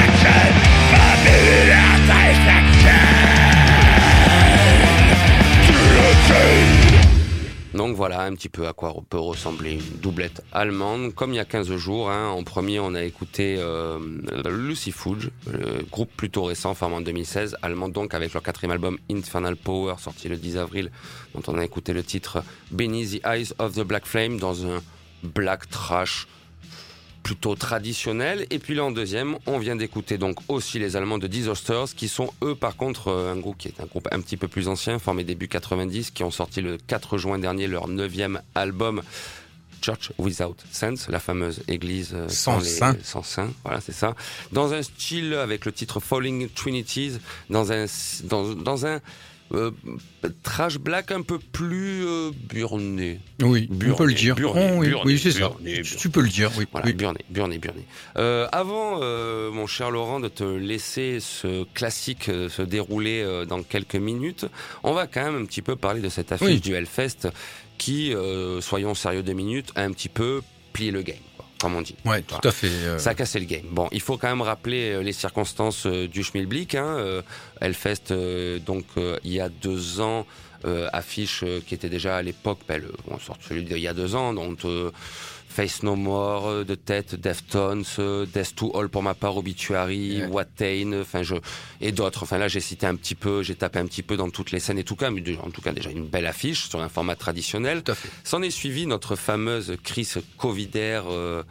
petit peu à quoi peut ressembler une doublette allemande. Comme il y a 15 jours, hein, en premier, on a écouté euh, Lucy Fudge, le groupe plutôt récent, formé en 2016, allemand donc, avec leur quatrième album Infernal Power, sorti le 10 avril, dont on a écouté le titre Beneath the Eyes of the Black Flame, dans un black trash plutôt traditionnel. Et puis là, en deuxième, on vient d'écouter donc aussi les Allemands de Disasters, qui sont eux, par contre, euh, un groupe qui est un groupe un petit peu plus ancien, formé début 90, qui ont sorti le 4 juin dernier leur neuvième album. Church Without Sense, la fameuse église euh, Sans les- saint. sans saint, voilà c'est ça. Dans un style avec le titre Falling Trinities, dans un dans, dans un euh, trash black un peu plus euh, burné. Oui, on Burné, peut le dire. burné, Oh, oui, burné, oui, c'est ça. Tu- peux le dire, oui. Voilà, oui. burné, burné, burné. Euh, avant, euh, mon cher Laurent, de te laisser ce classique se dérouler dans quelques minutes, on va quand même un petit peu parler de cette affiche Oui. du Hellfest qui, soyons sérieux deux minutes, a un petit peu plié le game, comme on dit. Ouais, Voilà. tout à fait. euh, Ça a cassé le game. Bon, il faut quand même rappeler euh, les circonstances euh, du Schmilblick. Hein. Euh, Hellfest, euh, donc euh, il y a deux ans, euh, affiche euh, qui était déjà à l'époque, ben, le, on sort celui d'il y a deux ans, donc euh, Face No More, euh, de tête, Deftones, euh, Death to All pour ma part, Obituary, Ouais. Watain, enfin je et d'autres. Enfin là, j'ai cité un petit peu, j'ai tapé un petit peu dans toutes les scènes et tout cas, mais en tout cas déjà une belle affiche sur un format traditionnel. S'en est suivi notre fameuse crise covidaire euh, euh,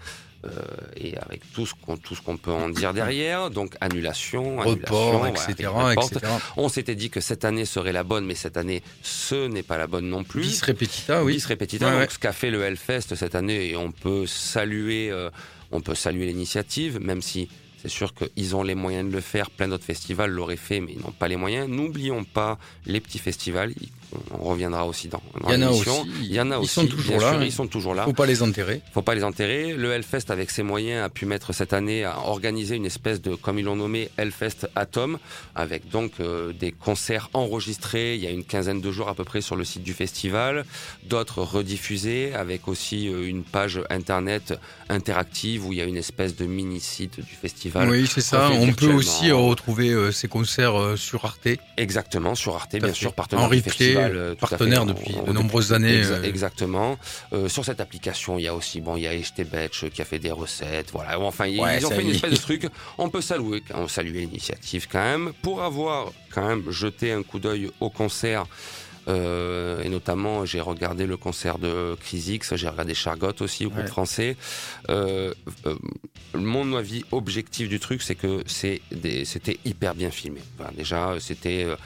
et avec tout ce qu'on peut en dire derrière, donc annulation, Report, annulation, etc., voilà, report. etc. On s'était dit que cette année serait la bonne, mais cette année ce n'est pas la bonne non plus. Bis repetita, oui. Bis repetita, Ouais, donc ouais. ce qu'a fait le Hellfest cette année, et on peut saluer, euh, on peut saluer l'initiative, même si c'est sûr qu'ils ont les moyens de le faire. Plein d'autres festivals l'auraient fait, mais ils n'ont pas les moyens. N'oublions pas les petits festivals. On reviendra aussi dans, dans Il y en a aussi. Ils sont toujours bien là, sûr, hein. ils sont toujours là. Faut pas les enterrer. Faut pas les enterrer. Le Hellfest, avec ses moyens, a pu mettre cette année à organiser une espèce de, comme ils l'ont nommé, Hellfest Atom, avec donc euh, des concerts enregistrés il y a une quinzaine de jours à peu près sur le site du festival, d'autres rediffusés, avec aussi euh, une page internet interactive où il y a une espèce de mini-site du festival. Oui, c'est ça. On peut aussi retrouver euh, ces concerts euh, sur Arte. Exactement, sur Arte, bien sûr, partenaire En replay, euh, partenaire En- depuis de nombreuses années. Exa- euh, Exactement. Euh, sur cette application, il y a aussi, bon, il y a HTBetch qui a fait des recettes, voilà. Enfin, ils, Ouais, ils ont fait une espèce de truc. On peut saluer, on saluer l'initiative quand même, pour avoir quand même jeté un coup d'œil au concert. Euh, et notamment, j'ai regardé le concert de Chris X, j'ai regardé Chargot aussi, au groupe Ouais. français. Euh, euh, mon avis objectif du truc, c'est que c'était hyper bien filmé. Déjà, c'était euh,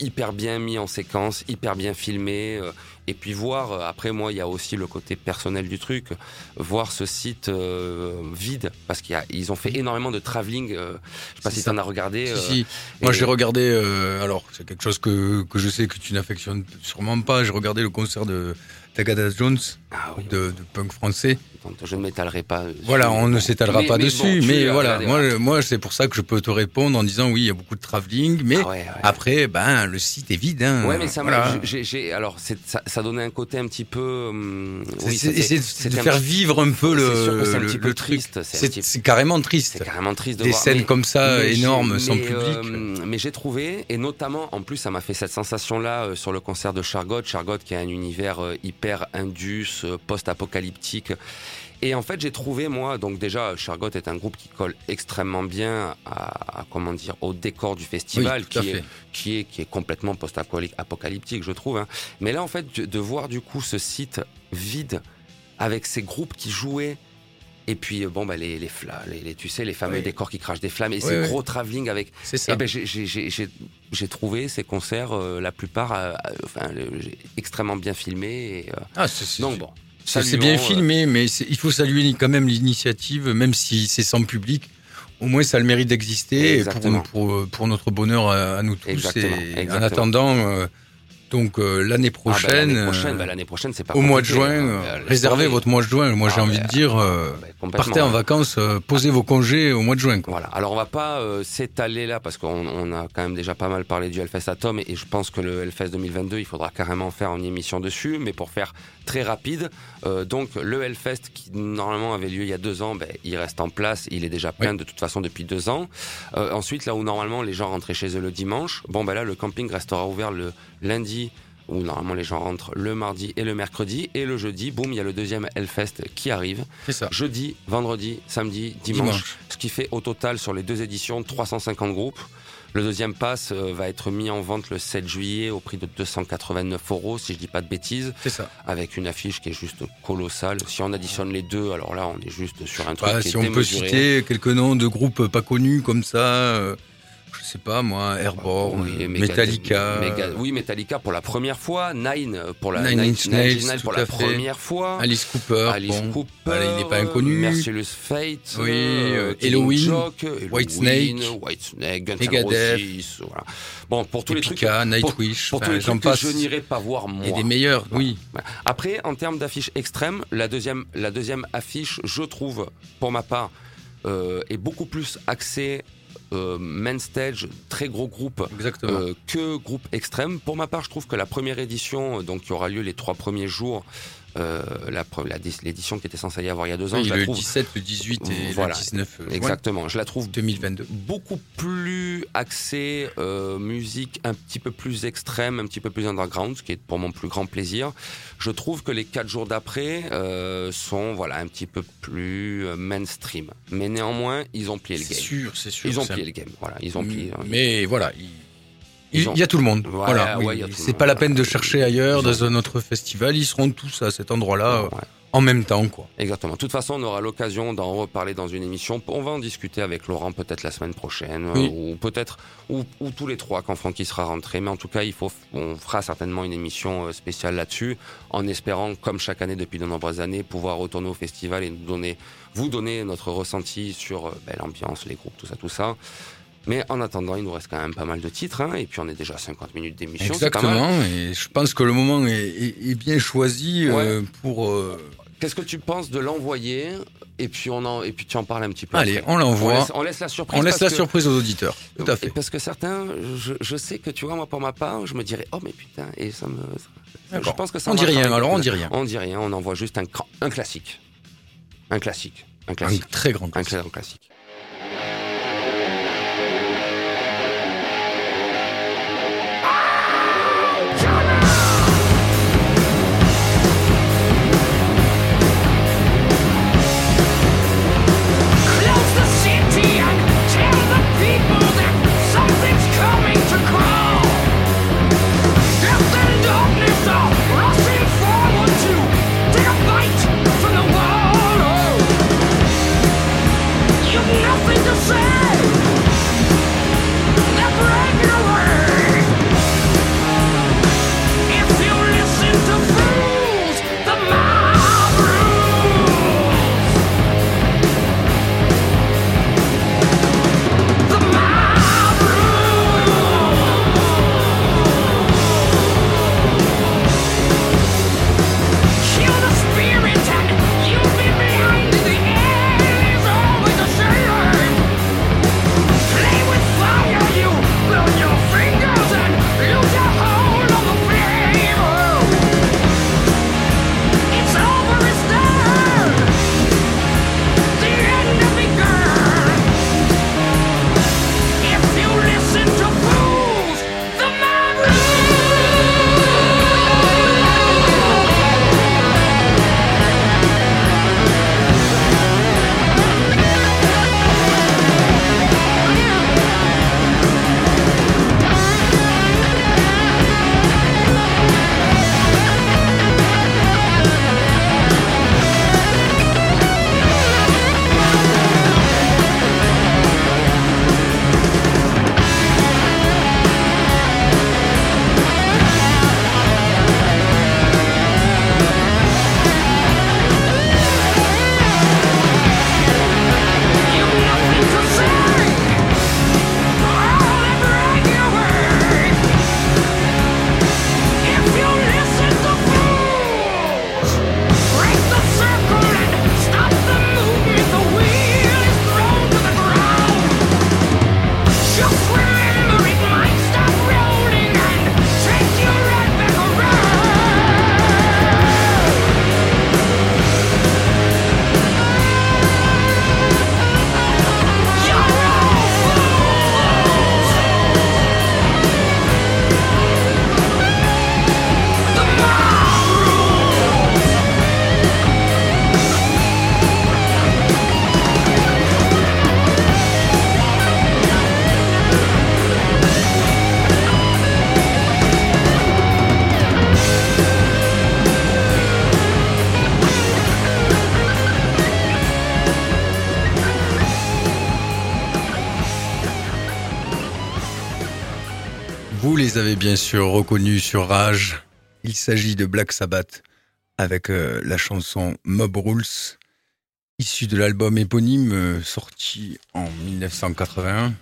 hyper bien mis en séquence, hyper bien filmé. euh, et puis voir, euh, après moi, il y a aussi le côté personnel du truc, voir ce site euh, vide, parce qu'ils ont fait énormément de travelling. euh, je sais pas si tu en as regardé. Si, euh, si. Moi, j'ai regardé. euh, alors, c'est quelque chose que, que je sais que tu n'affectionnes sûrement pas. J'ai regardé le concert de Tagada Jones, Ah oui, de, de punk français. Je ne m'étalerai pas. dessus. Voilà, on ne s'étalera pas mais dessus. bon, mais voilà, moi, moi, c'est pour ça que je peux te répondre en disant oui, il y a beaucoup de travelling, mais Ah ouais, ouais. après, ben, le site est vide. Hein, Ouais, mais ça. Voilà. j'ai- j'ai- alors, ça, ça donnait un côté un petit peu. hum, C'est- oui, c'est- de- faire vivre un peu le, sûr que un le- petit peu le triste, c'est carrément triste. C'est carrément triste de Des voir. scènes mais- comme ça, énormes, sans public. euh, mais j'ai trouvé, et notamment, en plus, ça m'a fait cette sensation-là euh, sur le concert de Chargot. Chargot qui a un univers euh, hyper indus, euh, post-apocalyptique. Et en fait, j'ai trouvé, moi, donc déjà, Chargot est un groupe qui colle extrêmement bien à, à, comment dire, au décor du festival, Oui, qui, est, qui, est, qui est complètement post-apocalyptique, je trouve. hein. Mais là, en fait, de, de voir du coup ce site vide, avec ces groupes qui jouaient, et puis, euh, bon, bah, les, les, les, les- tu sais, les fameux Oui. décors qui crachent des flammes, et Oui, ces oui. gros travelling avec C'est ça. eh ben, j'ai- trouvé ces concerts, euh, la plupart, euh, enfin, extrêmement bien filmés. Et, euh, Ah, c'est- bon, c'est bien euh, filmé, mais c'est- il faut saluer quand même l'initiative, même si c'est sans public. Au moins, ça a le mérite d'exister et pour, pour, pour notre bonheur à, à nous tous. Exactement, Et En attendant, euh, donc euh, l'année ah, bah, prochaine, l'année prochaine, euh, bah, l'année prochaine, c'est pas au mois de juin, hein. euh, Euh, réservez votre mois de juin. Moi, j'ai Ah, envie bah, de dire, euh, Bah, partez en hein. vacances, euh, posez vos congés au mois de juin. Quoi. Voilà. Alors on va pas euh, s'étaler là parce qu'on on a quand même déjà pas mal parlé du Hellfest Atom et je pense que le Hellfest 2022 il faudra carrément faire une émission dessus. Mais pour faire très rapide, euh, donc le Hellfest qui normalement avait lieu il y a deux ans, ben, il reste en place. Il est déjà plein de toute façon depuis deux ans. Euh, ensuite là où normalement les gens rentraient chez eux le dimanche, bon ben là le camping restera ouvert le lundi où normalement les gens rentrent le mardi et le mercredi. Et le jeudi, boum, il y a le deuxième Hellfest qui arrive. C'est ça. Jeudi, vendredi, samedi, dimanche, Dimanche. Ce qui fait au total sur les deux éditions 350 groupes. Le deuxième pass euh, va être mis en vente le 7 juillet au prix de 289 euros, si je dis pas de bêtises, C'est ça. avec une affiche qui est juste colossale. Si on additionne les deux, alors là, on est juste sur un truc Bah, qui si est on peut citer quelques noms de groupes pas connus comme ça, euh, je sais pas moi, Airborne, Oui, Megadeth- Metallica. Méga- oui, Metallica pour la première fois, Nine pour la Nine Nails pour la première fois. Alice Cooper. Alice bon, Cooper, il n'est pas inconnu. Merciless Fate, Oui, euh, euh, Halloween, Joke, Halloween, Whitesnake, Whitesnake, Guns Megadeth, Roses, voilà. Bon, pour tous les trucs, Epica, Nightwish, pour tous les trucs que je n'irai pas voir moi. Et des meilleurs, oui. Après, en termes d'affiches extrêmes, la deuxième, la deuxième affiche, je trouve, pour ma part, euh, est beaucoup plus axée euh, main stage, très gros groupe, euh, que groupe extrême. Pour ma part, je trouve que la première édition, euh, donc qui aura lieu les trois premiers jours, euh, la la l'édition qui était censée y avoir il y a deux ans, oui, je la le trouve 17, le 18 et Voilà. le 19 juin exactement. Je la trouve 2022. beaucoup plus axée euh, musique un petit peu plus extrême, un petit peu plus underground, ce qui est pour mon plus grand plaisir. Je trouve que les quatre jours d'après euh, sont voilà un petit peu plus euh, mainstream, mais néanmoins ils ont plié le C'est game. sûr, c'est sûr. Ils ont c'est plié le game. Voilà, ils ont plié. Mm, Mais voilà, Ils il ont- y a tout le monde. Voilà, oui. c'est pas la peine de chercher ailleurs dans un autre festival. Ils seront tous à cet endroit-là euh, Ouais. en même temps, quoi. Exactement. De toute façon, on aura l'occasion d'en reparler dans une émission. On va en discuter avec Laurent peut-être la semaine prochaine, Oui. euh, ou peut-être ou, ou tous les trois quand Francky sera rentré. Mais en tout cas, il faut, on fera certainement une émission euh, spéciale là-dessus, en espérant, comme chaque année depuis de nombreuses années, pouvoir retourner au festival et nous donner, vous donner notre ressenti sur ben, l'ambiance, les groupes, tout ça, tout ça. Mais en attendant, il nous reste quand même pas mal de titres, hein, et puis on est déjà à 50 minutes d'émission. Exactement. Et je pense que le moment est, est- est bien choisi euh, pour. euh, Qu'est-ce que tu penses de l'envoyer et puis on en et puis tu en parles un petit peu. Allez, après. on l'envoie. On laisse, on laisse la surprise. On laisse la que- surprise aux auditeurs. Tout à fait. Parce que certains, je, je sais que tu vois, moi pour ma part, je me dirais, oh mais putain, et ça me. ça- je pense que ça On dit rien, alors on dit rien. On dit rien, on envoie juste un, un classique. Un classique. Un Un classique. très grand Un classique. très grand classique. Les avez bien sûr reconnus sur Rage. Il s'agit de Black Sabbath avec euh, la chanson Mob Rules, issue de l'album éponyme euh, sorti en 1981.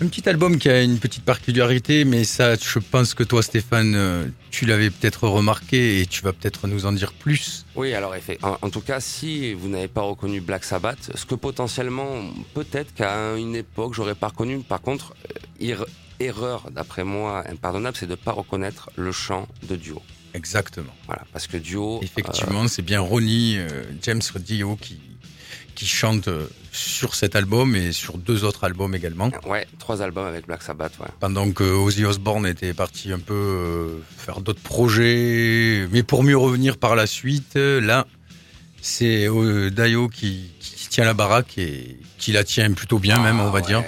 Un petit album qui a une petite particularité, mais ça, je pense que toi, Stéphane, euh, tu l'avais peut-être remarqué et tu vas peut-être nous en dire plus. Oui, alors effet- en, en tout cas, si vous n'avez pas reconnu Black Sabbath, ce que potentiellement, peut-être qu'à une époque, j'aurais pas reconnu. Par contre, euh, ir- erreur, d'après moi, impardonnable, c'est de pas reconnaître le chant de Duo. Exactement. Voilà, parce que Duo, Effectivement, c'est bien Ronnie euh, James Dio qui, qui chante euh, sur cet album et sur deux autres albums également. euh, ouais, trois albums avec Black Sabbath, ouais. Pendant que Ozzy Osbourne était parti un peu euh, faire d'autres projets, mais pour mieux revenir par la suite, euh, là, c'est euh, Dio qui, qui tient la baraque et qui la tient plutôt bien même, on va Ah, dire.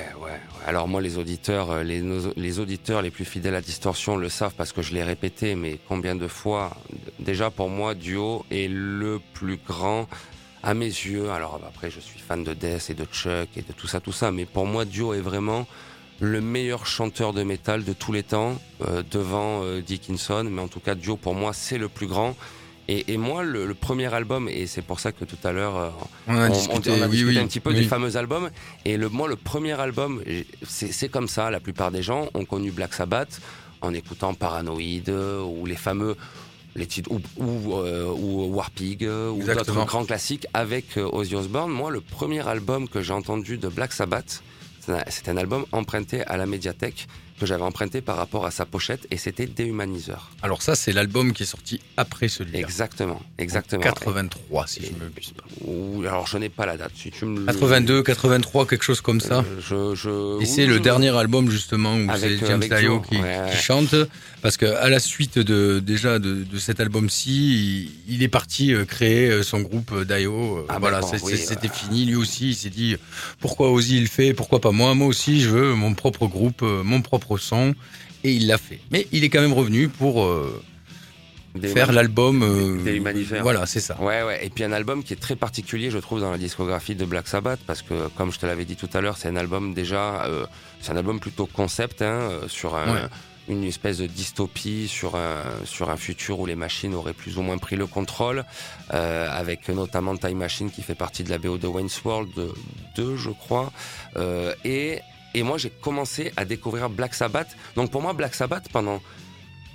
Alors moi, les auditeurs, euh, les auditeurs les plus fidèles à Distorsion le savent parce que je l'ai répété, mais combien de fois Déjà, pour moi, Duo est le plus grand à mes yeux. Alors après, je suis fan de Death et de Chuck et de tout ça, tout ça, mais pour moi, Duo est vraiment le meilleur chanteur de métal de tous les temps, euh, devant euh, Dickinson. Mais en tout cas, Duo, pour moi, c'est le plus grand. Et, et moi, le, le premier album, et c'est pour ça que tout à l'heure, euh, On on, discuté, on a discuté oui, un petit peu oui. des fameux albums. Et le, moi, le premier album, c'est comme ça. La plupart des gens ont connu Black Sabbath en écoutant Paranoid ou les fameux les titres ou, ou, euh, ou Warpig ou d'autres grands classiques avec euh, Ozzy Osbourne. Moi, le premier album que j'ai entendu de Black Sabbath, c'est un- c'est un album emprunté à la médiathèque que j'avais emprunté par rapport à sa pochette et c'était Déhumaniseur. Alors ça, c'est l'album qui est sorti après celui-là. Exactement, exactement. 83, si je Et- me m'abuse pas. Ou alors je n'ai pas la date. Si tu me le- 82, 83, quelque chose comme ça. Euh, je, je, Et c'est le je- dernier album justement où c'est euh, James Dio qui, ouais, ouais. qui chante parce que à la suite de déjà de, de cet album-ci, il, il est parti euh, créer son groupe Dio. Ah, voilà, c'était fini. Lui aussi, il s'est dit pourquoi Ozzy il fait, pourquoi pas moi? Moi aussi, je veux mon propre groupe, mon propre et il l'a fait. Mais il est quand même revenu pour euh, faire l'album. euh. Voilà, c'est ça. Ouais, ouais. Et puis un album qui est très particulier, je trouve, dans la discographie de Black Sabbath, parce que, comme je te l'avais dit tout à l'heure, c'est un album déjà, euh, c'est un album plutôt concept, hein, euh, sur un- Ouais. une espèce de dystopie, sur un, sur un futur où les machines auraient plus ou moins pris le contrôle, avec notamment Time Machine qui fait partie de la BO de Wayne's World 2, je crois. Et, et moi, j'ai commencé à découvrir Black Sabbath. Donc pour moi, Black Sabbath, pendant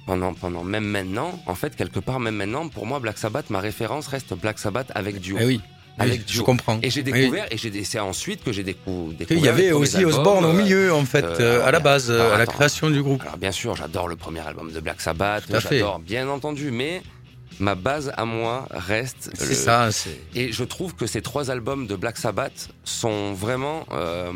pendant, pendant même maintenant, en fait, quelque part, même maintenant, pour moi, Black Sabbath, ma référence reste Black Sabbath avec Dio. Eh oui, Avec Oui, je Dio. comprends. Et j'ai Oui. découvert, et c'est ensuite que j'ai décou- découvert. Il y avait aussi Osborne au euh, milieu, en fait, euh, euh, à la base, alors, à la création du groupe. Alors bien sûr, j'adore le premier album de Black Sabbath, Tout à fait. j'adore, bien entendu, mais ma base à moi reste. C'est le- ça, c'est. Et je trouve que ces trois albums de Black Sabbath sont vraiment euh,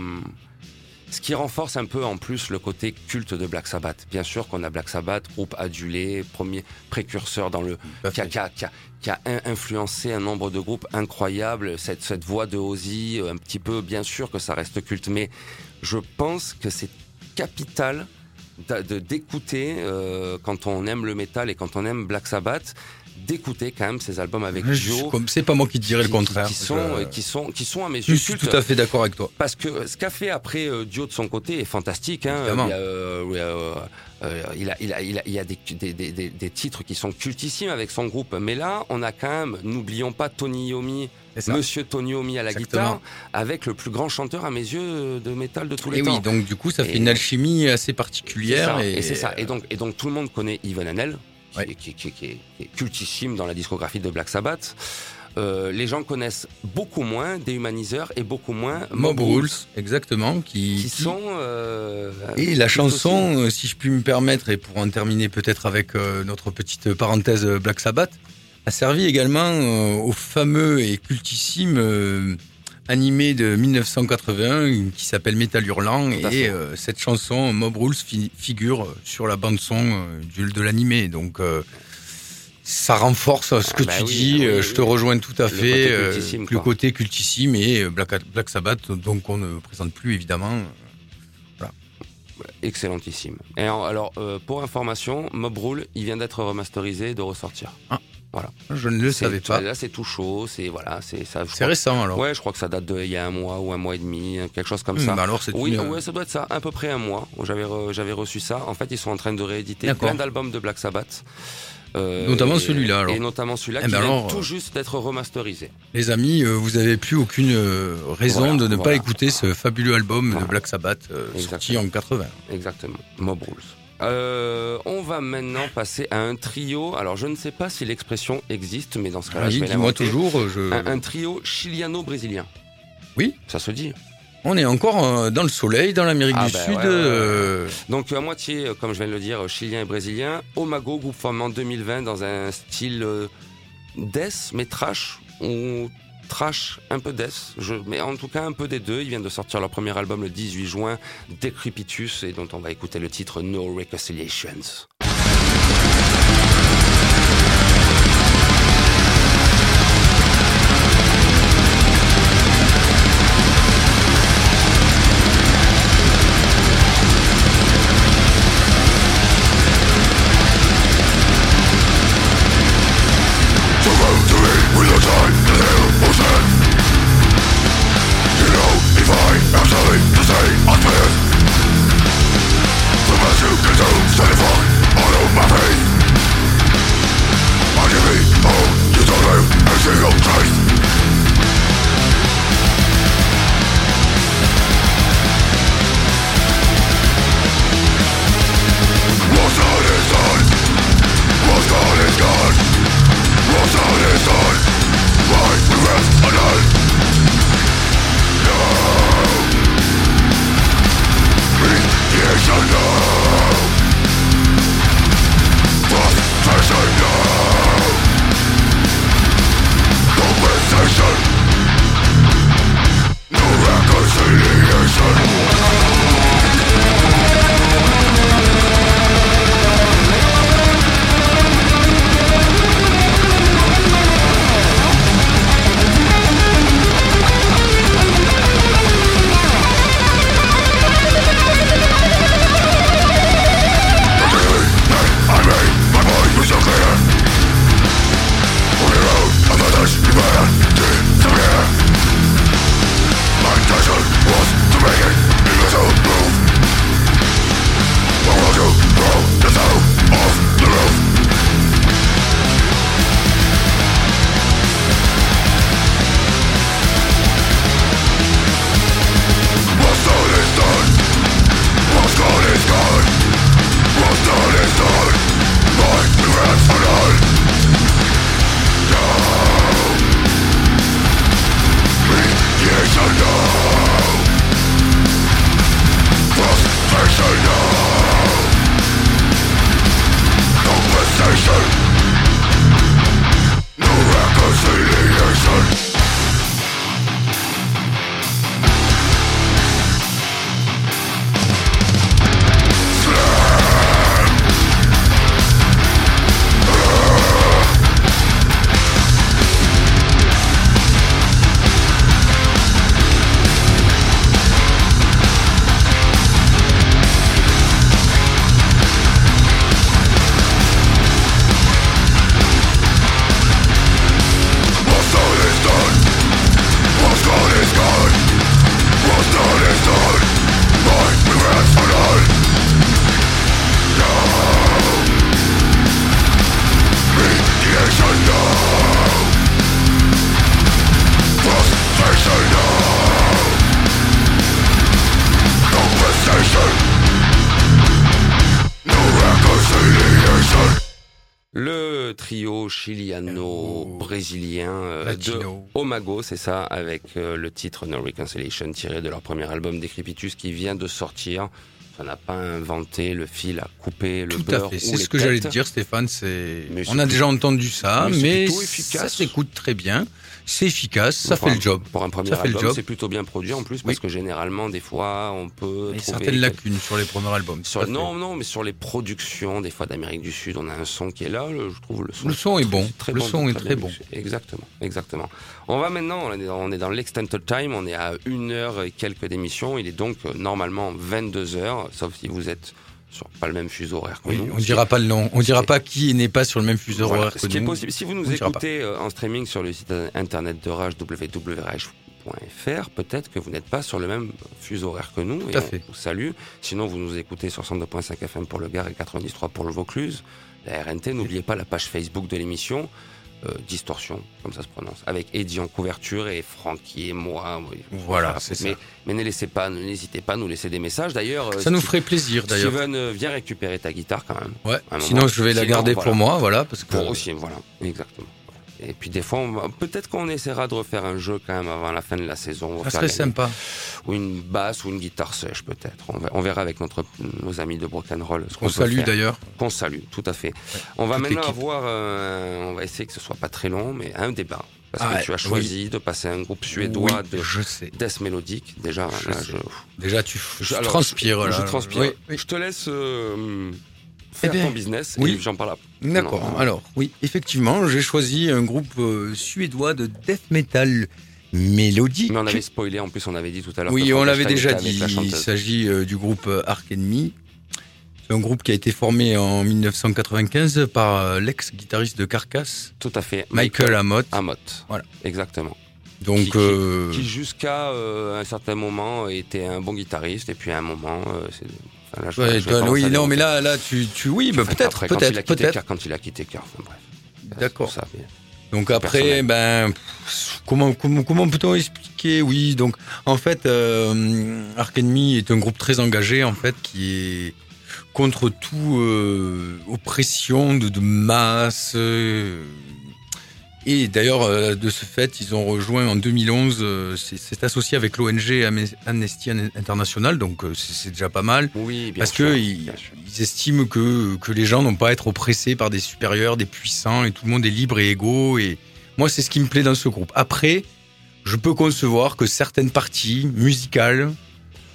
ce qui renforce un peu en plus le côté culte de Black Sabbath. Bien sûr qu'on a Black Sabbath, groupe adulé, premier précurseur dans le qui a, qui a- qui a- qui a in- influencé un nombre de groupes incroyables. Cette, cette voix de Ozzy, un petit peu, bien sûr que ça reste culte, mais je pense que c'est capital d'écouter euh, quand on aime le métal et quand on aime Black Sabbath, d'écouter quand même ces albums avec Je suis Dio. comme- C'est pas moi qui te dirais le contraire. Qui, sont, Je- euh, qui sont, qui sont à mes Je yeux suis cultes. tout à fait d'accord avec toi. Parce que ce qu'a fait après euh, Dio de son côté est fantastique. Hein. Il, y a, euh, oui, il, a, il, a, il, a, il y a des, des, des, des, des titres qui sont cultissimes avec son groupe. Mais là, on a quand même, n'oublions pas Tony Yomi. Monsieur Tony Yomi à la Exactement. guitare, avec le plus grand chanteur à mes yeux de métal de tous les Et temps. oui, donc du coup, ça fait Et- une alchimie assez particulière. Et, et, c'est ça. Et donc, et donc tout le monde connaît Ivan Hanel, qui, Ouais. est- qui, qui- qui est, qui est cultissime dans la discographie de Black Sabbath. Euh, les gens connaissent beaucoup moins Déhumaniseur et beaucoup moins Mob Rules, exactement, qui, sont euh, Et la chanson, aussi- euh, si je puis me permettre, et pour en terminer peut-être avec euh, notre petite parenthèse Black Sabbath, a servi également au fameux et cultissime animé de 1981 qui s'appelle Metal Hurlant. Et euh, cette chanson, Mob Rules, fi- figure sur la bande-son euh, du- de l'animé. Donc euh, ça renforce euh, ce Ah que bah tu oui, dis, ah oui, euh, je te rejoins tout à Le fait. côté euh, cultissime, le côté cultissime et euh, Black, Black Sabbath, donc on ne présente plus évidemment. excellentissime. Et alors, euh, pour information, Mob Rule, il vient d'être remasterisé et de ressortir. Voilà. Je ne le savais pas. Là, c'est tout chaud. C'est voilà, c'est ça. C'est récent alors. Ouais, je crois que ça date de il y a un mois ou un mois et demi, quelque chose comme Hum, ça. bah alors c'est Oui, une- ouais, ça doit être ça, à peu près un mois. J'avais re- j'avais reçu ça. En fait, ils sont en train de rééditer plein d'albums de Black Sabbath. Euh, Notamment celui-là, alors. Et notamment celui-là Eh qui ben vient alors, tout euh, juste d'être remasterisé. Les amis, euh, vous avez plus aucune euh, raison Voilà, de ne pas écouter ce fabuleux album Voilà. de Black Sabbath euh, sorti en 80. Exactement. Mob Rules. Euh, on va maintenant passer à un trio. Alors, je ne sais pas si l'expression existe, mais dans ce cas-là, je Oui, vais dis-moi l'inventer. toujours. euh, Je... Un, un trio chiliano-brésilien. Oui. Ça se dit. On est encore euh, dans le soleil, dans l'Amérique Ah du ben Sud. ouais, ouais, ouais. euh, Donc à moitié, comme je viens de le dire, chilien et brésilien. Omago, groupe formé en 2020 dans un style death, mais trash, ou trash, un peu death, je, mais en tout cas un peu des deux. Ils viennent de sortir leur premier album le 18 juin, Decrepitus, et dont on va écouter le titre No Reconciliations. Chiliano-brésilien euh, de. Omago, c'est ça, avec euh, le titre No Reconciliation tiré de leur premier album Décrépitus qui vient de sortir. Ça n'a pas inventé le fil à couper le Tout beurre à fait. ou C'est ce que j'allais te dire, Stéphane. C'est. On a déjà entendu ça, mais c'est ça s'écoute très bien. C'est efficace, ça fait un- le job. Pour un premier Ça le album, c'est plutôt bien produit en plus parce Oui. que généralement, des fois, on peut Il y a certaines lacunes sur les premiers albums. Sur, non, non, mais sur les productions, des fois d'Amérique du Sud, on a un son qui est là. le- je trouve le son. Le son est bon. très Le bon, son est très bon. Exactement, exactement. On va maintenant, on est dans, on est dans l'extended time, on est à une heure et quelques d'émission. Il est donc euh, normalement 22 heures, sauf si vous êtes sur pas le même fuseau horaire que Oui, nous. on dira pas le nom. On dira pas qui n'est pas sur le même fuseau Voilà, horaire que ce qui est nous. possible. Si vous nous on écoutez euh, en streaming sur le site internet de Rage, www.rage.fr, peut-être que vous n'êtes pas sur le même fuseau horaire que nous. Tout et à on fait. vous salue. Sinon, vous nous écoutez sur 102.5 FM pour le Gard et 93 pour le Vaucluse. La RNT, n'oubliez pas la page Facebook de l'émission. Euh, Distorsion, comme ça se prononce, avec Eddie en couverture et Francky et moi. oui. Voilà, c'est ça. Mais, mais ne laissez pas, n'hésitez pas à nous laisser des messages. D'ailleurs, euh, Ça nous ferait plaisir d'ailleurs. Steven, euh, viens récupérer ta guitare quand même. Ouais. Sinon, je vais la Sinon, garder voilà. pour moi, voilà, parce que. Pour aussi, voilà, exactement. Et puis des fois, va- peut-être qu'on essaiera de refaire un jeu quand même avant la fin de la saison. Ça serait gagner- sympa. Ou une basse ou une guitare sèche peut-être. On, verra avec notre, nos amis de Broken Roll ce qu'on On salue d'ailleurs. Qu'on salue, tout à fait. On va maintenant avoir, euh, on va essayer que ce soit pas très long, mais un débat. Parce Ah que ouais, tu as choisi de passer un groupe suédois Oui, de je sais. death mélodique. Déjà, Je là, je, Déjà, tu, je- alors, transpires. je, là. je transpire. Oui. Je te laisse euh, faire Eh bien, ton business oui. j'en parle après. D'accord. Alors, oui, effectivement, j'ai choisi un groupe euh, suédois de death metal mélodique. Mais on avait spoilé, en plus on avait dit tout à l'heure. Oui, on l'avait déjà dit. Il s'agit euh, du groupe euh, Ark Enemy. C'est un groupe qui a été formé en 1995 par euh, l'ex-guitariste de Carcass, Tout à fait. Michael Amott. Amott. Voilà. Exactement. Donc, Qui- qui- Qui jusqu'à un certain moment était un bon guitariste et puis à un moment, c'est. Enfin, là, je- ouais, je vais toi, pas oui, non, mais là, là, tu, tu, oui, bah, peut-être, peut-être, quitté peut-être. Quand il a quitté cœur. Enfin, bref. D'accord. Donc après, ben, comment, comment, comment peut-on expliquer? Oui, donc en fait, euh, Ark Enemy est un groupe très engagé, en fait, qui est contre tout euh, oppression de, de masse. euh, et d'ailleurs, euh, de ce fait, ils ont rejoint en 2011, euh, c'est c'est associé avec l'ONG Am- Amnesty International, donc euh, c'est déjà pas mal. Oui, bien Parce sûr. que ils, bien sûr. ils estiment que, que les gens n'ont pas à être oppressés par des supérieurs, des puissants, et tout le monde est libre et égaux. Et moi, c'est ce qui me plaît dans ce groupe. Après, je peux concevoir que certaines parties musicales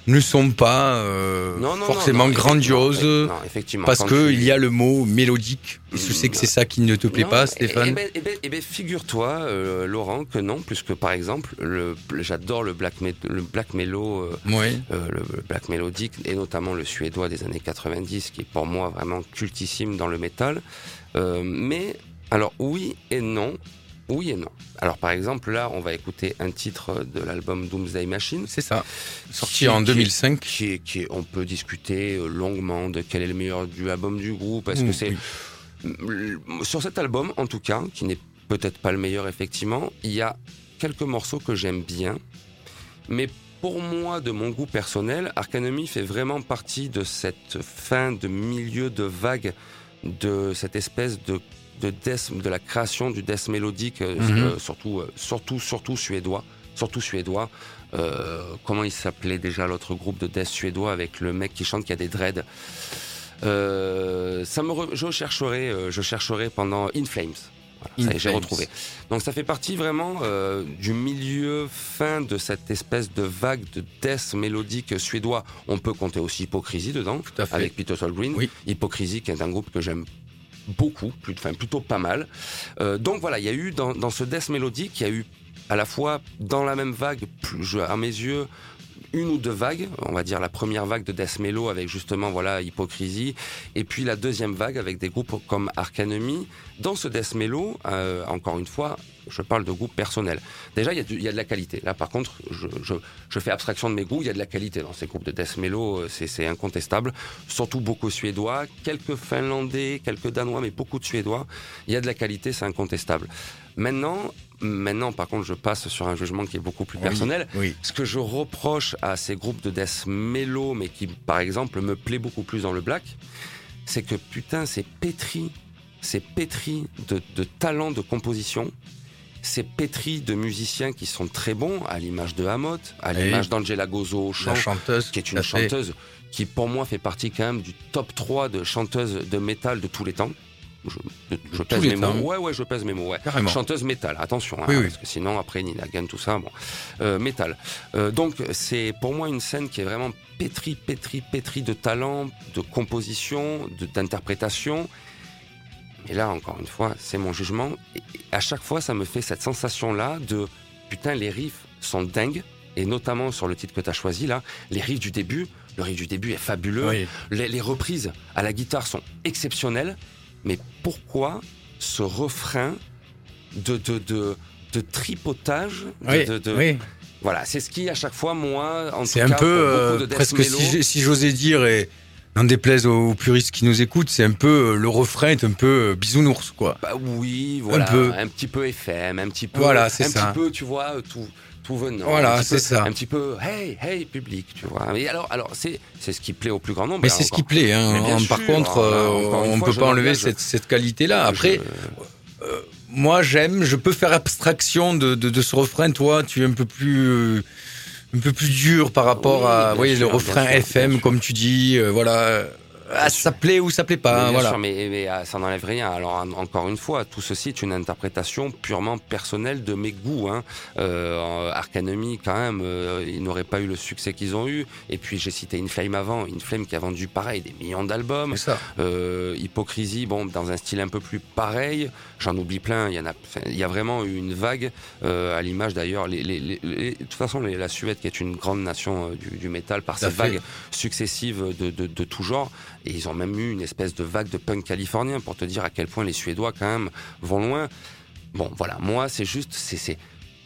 ne sont pas euh, Non, non, non, forcément non, grandioses, effectivement, parce que tu- il y a le mot mélodique. Et je sais que c'est ça qui ne te plaît pas, eh- Stéphane. Eh ben, eh ben- eh ben, figure-toi, euh, Laurent, que non, puisque par exemple, le, j'adore le black, me- le black mellow, euh, Oui. le black mélodique, et notamment le suédois des années 90, qui est pour moi vraiment cultissime dans le métal. Mais, alors oui et non, oui et non. Alors par exemple, là, on va écouter un titre de l'album Doomsday Machine. C'est ça. Sorti Qui- en qui- 2005. Qui est, qui est- on peut discuter euh, longuement de quel est le meilleur du album du groupe. Mm, que c'est oui. sur cet album, en tout cas, qui n'est peut-être pas le meilleur effectivement, il y a quelques morceaux que j'aime bien, mais pour moi, de mon goût personnel, Arcanemy fait vraiment partie de cette fin de milieu de vague, de cette espèce de de death, de la création du death mélodique, euh, Mhm. euh, surtout, euh, surtout, surtout suédois, surtout suédois. Comment il s'appelait déjà l'autre groupe de death suédois avec le mec qui chante qui a des dreads? Ça me, re- je chercherai, je chercherai pendant In Flames. Voilà, j'ai retrouvé. Donc ça fait partie vraiment euh, du milieu fin de cette espèce de vague de death mélodique suédois. On peut compter aussi Hypocrisie dedans, avec Peter Solgreen. Oui. Hypocrisie qui est un groupe que j'aime beaucoup, plus, enfin, plutôt pas mal. Euh, donc voilà, il y a eu dans, dans ce death mélodique, il y a eu à la fois dans la même vague, plus, à mes yeux, une ou deux vagues, on va dire la première vague de death mellow avec justement voilà hypocrisie, et puis la deuxième vague avec des groupes comme Arcanemy. Dans ce death mellow, euh, encore une fois, je parle de groupes personnels. Déjà, il y, a de la qualité. Là, par contre, je, fais abstraction de mes goûts. Il y a de la qualité dans ces groupes de death mellow, euh, c'est incontestable. Surtout beaucoup suédois, quelques finlandais, quelques danois, mais beaucoup de suédois. Il y a de la qualité, c'est incontestable. Maintenant, maintenant, par contre, je passe sur un jugement qui est beaucoup plus personnel. Oui. Ce que je reproche à ces groupes de death mellow, mais qui, par exemple, me plaît beaucoup plus dans le black, c'est que putain, c'est pétri, c'est pétri de, de talent de composition. C'est pétri de musiciens qui sont très bons, à l'image de Hamot, à l'image d'Angela Gozo au chant, La chanteuse. qui est une fait. chanteuse qui, pour moi, fait partie quand même du top 3 de chanteuses de métal de tous les temps. Je, pèse mes mots. Ouais, ouais, je pèse mes mots. Ouais. Carrément. Chanteuse métal, attention, hein, Oui, oui. parce que sinon après Nina Gunn, tout ça, bon, euh, métal. Euh, donc c'est pour moi une scène qui est vraiment pétrie, pétrie, pétrie de talent, de composition, d'interprétation. Et là, encore une fois, c'est mon jugement. Et à chaque fois, ça me fait cette sensation-là de putain, les riffs sont dingues, et notamment sur le titre que tu as choisi là, les riffs du début, le riff du début est fabuleux, Oui. les, les reprises à la guitare sont exceptionnelles, mais pourquoi ce refrain de, de, de, de tripotage de- Oui, de- de- oui. Voilà, c'est ce qui, à chaque fois, moi, en C'est un cas, peu euh, presque si, j'osais dire et n'en déplaise aux, aux puristes qui nous écoutent, c'est un peu euh, le refrain est un peu euh, bisounours quoi. Bah oui, voilà, un, peu. petit peu FM, un petit peu, Voilà, c'est un ça. petit peu, tu vois, tout, tout venant. Voilà, c'est ça. Un petit peu, hey, hey, public, tu vois. Et alors, alors, c'est, c'est ce qui plaît au plus grand nombre. Mais Alors, c'est ce qui plaît. Hein. Par sûr, contre, alors là, euh, on fois, peut pas enlever cette, cette qualité-là. Je- Après, moi j'aime, je peux faire abstraction de, de, de ce refrain. Toi, tu es un peu plus euh, un peu plus dur par rapport Oui, à vous voyez, sûr, le refrain sûr, FM, comme tu dis. euh, voilà, Ah, ça plaît ou ça plaît pas. bien voilà. sûr, mais, mais, ah, ça n'enlève rien. Alors en- encore une fois, tout ceci est une interprétation purement personnelle de mes goûts. Hein. Euh, Arcanemy, quand même, euh, ils n'auraient pas eu le succès qu'ils ont eu. Et puis j'ai cité Inflame avant, Inflame qui a vendu pareil des millions d'albums. Euh, Hypocrisie, bon, dans un style un peu plus pareil. J'en oublie plein. Il y en a, il y a vraiment eu une vague euh, à l'image d'ailleurs. Les, les, les- les- de toute façon, les- la Suède, qui est une grande nation euh, du, du métal, par ses vagues successives de, de, de tout genre. Et ils ont même eu une espèce de vague de punk californien pour te dire à quel point les Suédois quand même vont loin. Bon, voilà, moi c'est juste, c'est, c'est,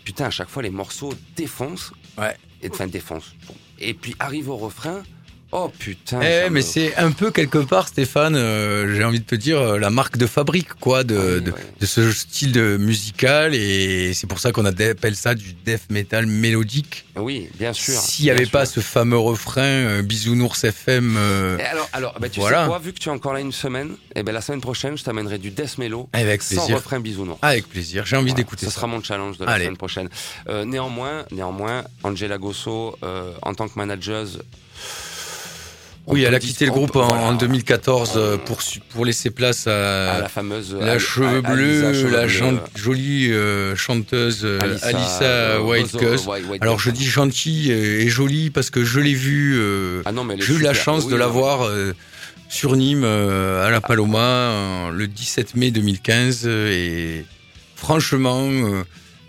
putain, à chaque fois les morceaux défoncent. Ouais. Et enfin défoncent. Bon. Et puis arrive au refrain. Oh putain. Eh, mais c'est un peu quelque part, Stéphane, euh, j'ai envie de te dire, euh, la marque de fabrique, quoi, de, Oui, de, ouais. de ce style de musical, et c'est pour ça qu'on appelle ça du death metal mélodique. Oui, bien sûr. S'il n'y avait pas ce fameux refrain euh, Bisounours FM, euh, Et alors, alors bah, tu Voilà. sais quoi, vu que tu es encore là une semaine, et ben la semaine prochaine, je t'amènerai du death mellow avec sans plaisir. refrain bisounours. Avec plaisir, j'ai envie Voilà, d'écouter Ce ça. sera mon challenge de la Allez. semaine prochaine. Néanmoins, néanmoins, Angela Gosso, en tant que manager. Oui, elle a quitté le groupe en, voilà, en 2014 euh, Euh, pour, pour laisser place à à, la fameuse. la cheveux bleus, la gen- jolie euh, chanteuse euh, Alissa, euh, White. White- White Alors je dis gentille et jolie parce que je l'ai vue euh, Ah J'ai eu la chance Oui, de la voir euh, sur Nîmes euh, à la Paloma euh, le 17 mai 2015 euh, et franchement euh,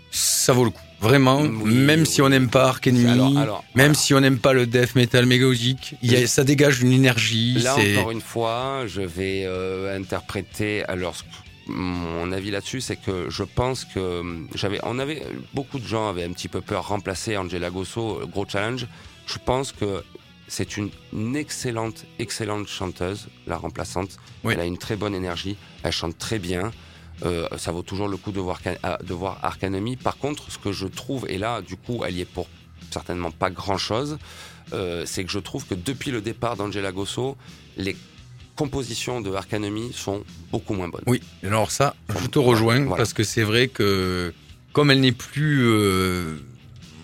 ça vaut le coup. Vraiment, Oui, même si on n'aime pas Ark Enemy, Alors, alors, même si on n'aime pas le death metal a- ça dégage une énergie. Là encore une fois, je vais euh, interpréter. Alors, mon avis là-dessus, c'est que je pense que hum, j'avais, on avait beaucoup de gens avaient un petit peu peur remplacer Angela Gosso, euh, gros challenge. Je pense que c'est une, une excellente, excellente chanteuse, la remplaçante. Oui. Elle a une très bonne énergie, elle chante très bien. Euh, ça vaut toujours le coup de voir, ah, de voir Arcanemy. Par contre, ce que je trouve, et là, du coup, elle y est pour certainement pas grand-chose, euh, c'est que je trouve que depuis le départ d'Angela Gosso, les compositions de Arcanemy sont beaucoup moins bonnes. Oui, alors ça, je te rejoins Voilà. parce que c'est vrai que comme elle n'est plus, euh,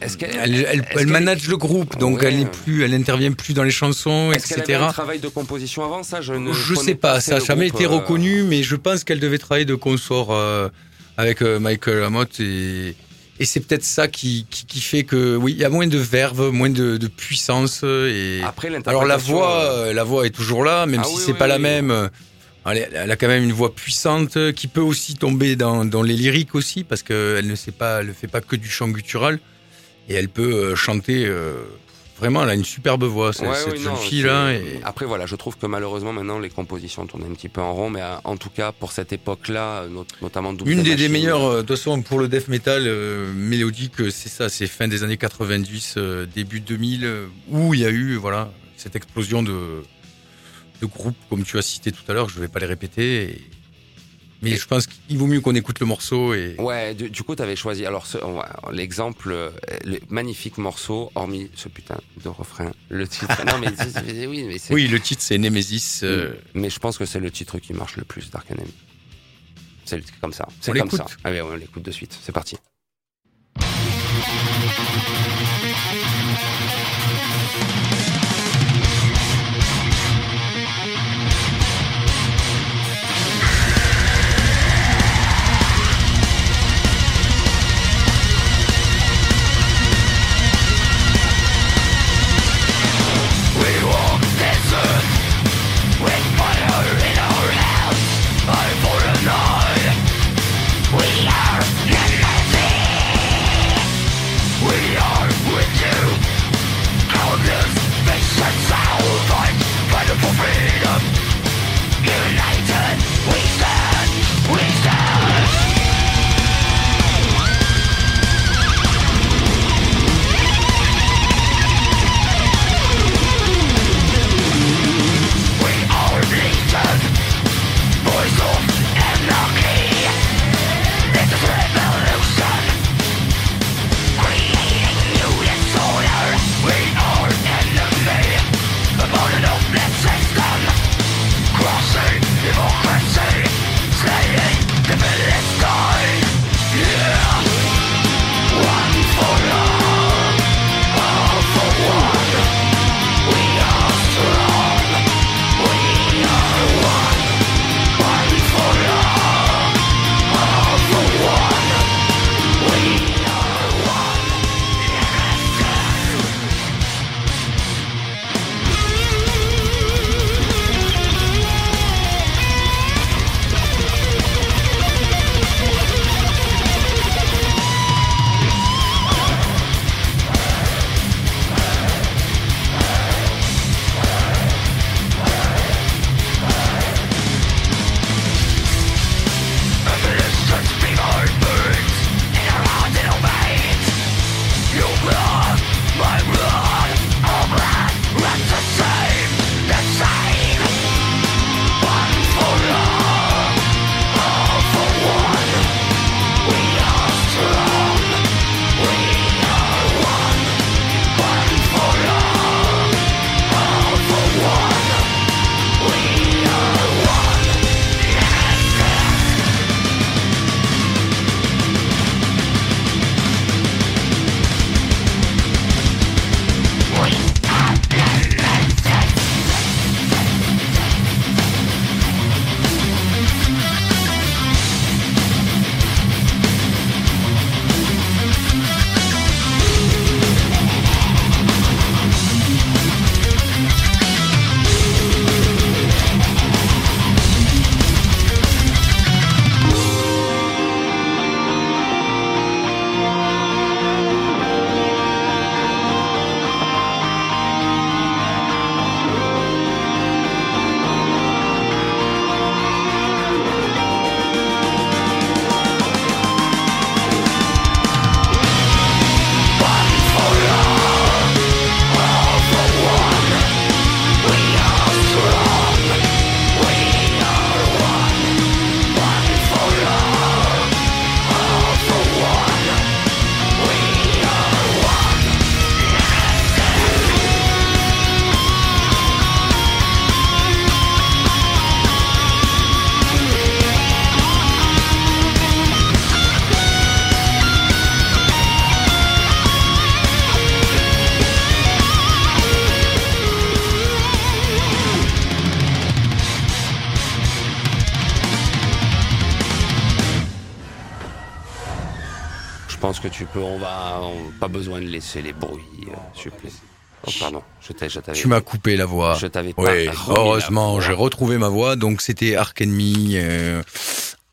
Est-ce qu'elle elle, elle- est-ce elle qu'elle- manage le groupe, donc Ouais. elle n'est plus, elle n'intervient plus dans les chansons, Est-ce qu'elle avait etc. un travail de composition avant? Ça Je ne Je sais pas, ça n'a jamais été euh, reconnu, mais je pense qu'elle devait travailler de consort euh, avec euh, Michael Amott et, et c'est peut-être ça qui, qui, qui fait que oui, il y a moins de verve, moins de, de puissance et Après alors la voix, la voix est toujours là, même Ah si oui, c'est oui, pas la même. Elle, a quand même une voix puissante qui peut aussi tomber dans, dans les lyriques aussi parce qu'elle ne sait pas, elle ne fait pas que du chant guttural et elle peut euh, chanter. euh, vraiment, elle a une superbe voix cette, Ouais, cette oui, jeune non, fille c'est- là. Et... Après, voilà, je trouve que malheureusement, maintenant, les compositions tournent un petit peu en rond, mais euh, en tout cas, pour cette époque-là, euh, not- notamment Double Une des, des meilleures, de toute façon, pour le death metal euh, mélodique, c'est ça, c'est fin des années 90, euh, début 2000, euh, où il y a eu, voilà, cette explosion de, de groupes, comme tu as cité tout à l'heure, je vais pas les répéter. et- Mais je pense qu'il vaut mieux qu'on écoute le morceau et. Ouais, du, du coup, t'avais choisi. Alors, l'exemple, euh, le magnifique morceau, hormis ce putain de refrain, le titre. non, mais oui, mais c'est. Oui, le titre c'est Nemesis. euh, Mais je pense que c'est le titre qui marche le plus d'Ark Enemy. C'est comme ça. C'est comme ça. Allez, on l'écoute de suite. C'est parti. Pense que tu peux. On va. on- pas besoin de laisser les bruits. Euh, suppléer. Oh, pardon. Je je t'avais. Tu m'as coupé la voix. Je t'avais pas. Oui, heureusement, j'ai retrouvé ma voix. Donc, c'était Ark Enemy euh,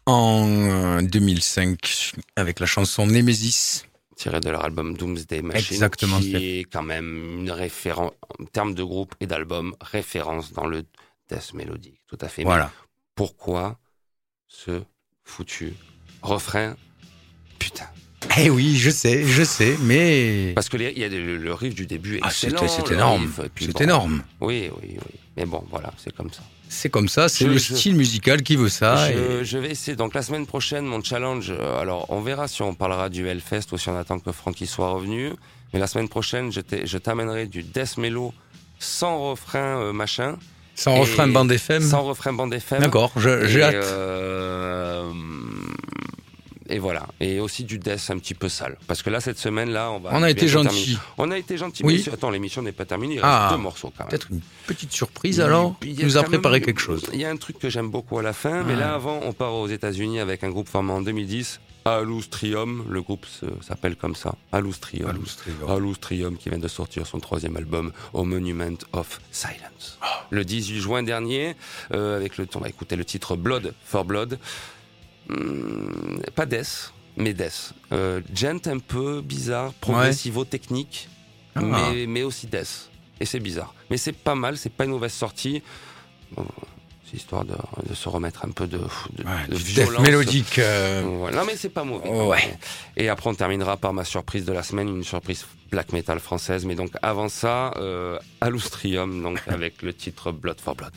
en euh, 2005 avec la chanson Nemesis. tiré de leur album Doomsday Machine, Exactement, qui est quand même une référence en termes de groupe et d'album, référence dans le death mélodique, tout à fait. Mais Voilà. pourquoi ce foutu refrain? Putain. Eh oui, je sais, je sais, mais Parce que les- y a le, le riff du début est ah, c'est énorme. C'est bon, énorme. Oui, oui, oui. Mais bon, voilà, c'est comme ça. C'est comme ça, c'est le je- style musical qui veut ça. je, et- je vais essayer. Donc la semaine prochaine, mon challenge. euh, alors on verra si on parlera du Hellfest ou si on attend que Francky soit revenu. Mais la semaine prochaine, je t'amènerai du death mellow sans refrain euh, machin, Sans refrain bande FM. sans refrain bande FM. D'accord, j'ai hâte. euh, et voilà. Et aussi du death un petit peu sale. Parce que là, cette semaine, là, on va. On a été gentil. On a été gentil. Oui. Attends, l'émission n'est pas terminée. Il reste Ah, deux morceaux quand même. Peut-être une petite surprise alors. Il a nous même- préparé quelque chose. Il y a un truc que j'aime beaucoup à la fin, mais Ouais. là avant, on part aux États-Unis avec un groupe formé en 2010, Alustrium. Le groupe s'appelle comme ça, Alustrium. Alustrium qui vient de sortir son troisième album, au Monument of Silence. Ah. Le 18 juin dernier, euh, avec le, on va écouter le titre Blood for Blood. Hum, pas Death, mais Death. Euh, gent un peu bizarre, progressivo-technique, Ah. mais, mais aussi Death. Et c'est bizarre. Mais c'est pas mal, c'est pas une mauvaise sortie. Bon, c'est histoire de, de se remettre un peu de, de, Ouais, de violence. mélodique. euh, Voilà. Non mais c'est pas mauvais. Ouais. Et après on terminera par ma surprise de la semaine, une surprise black metal française. Mais donc avant ça, euh, Alustrium, donc avec le titre Blood for Blood.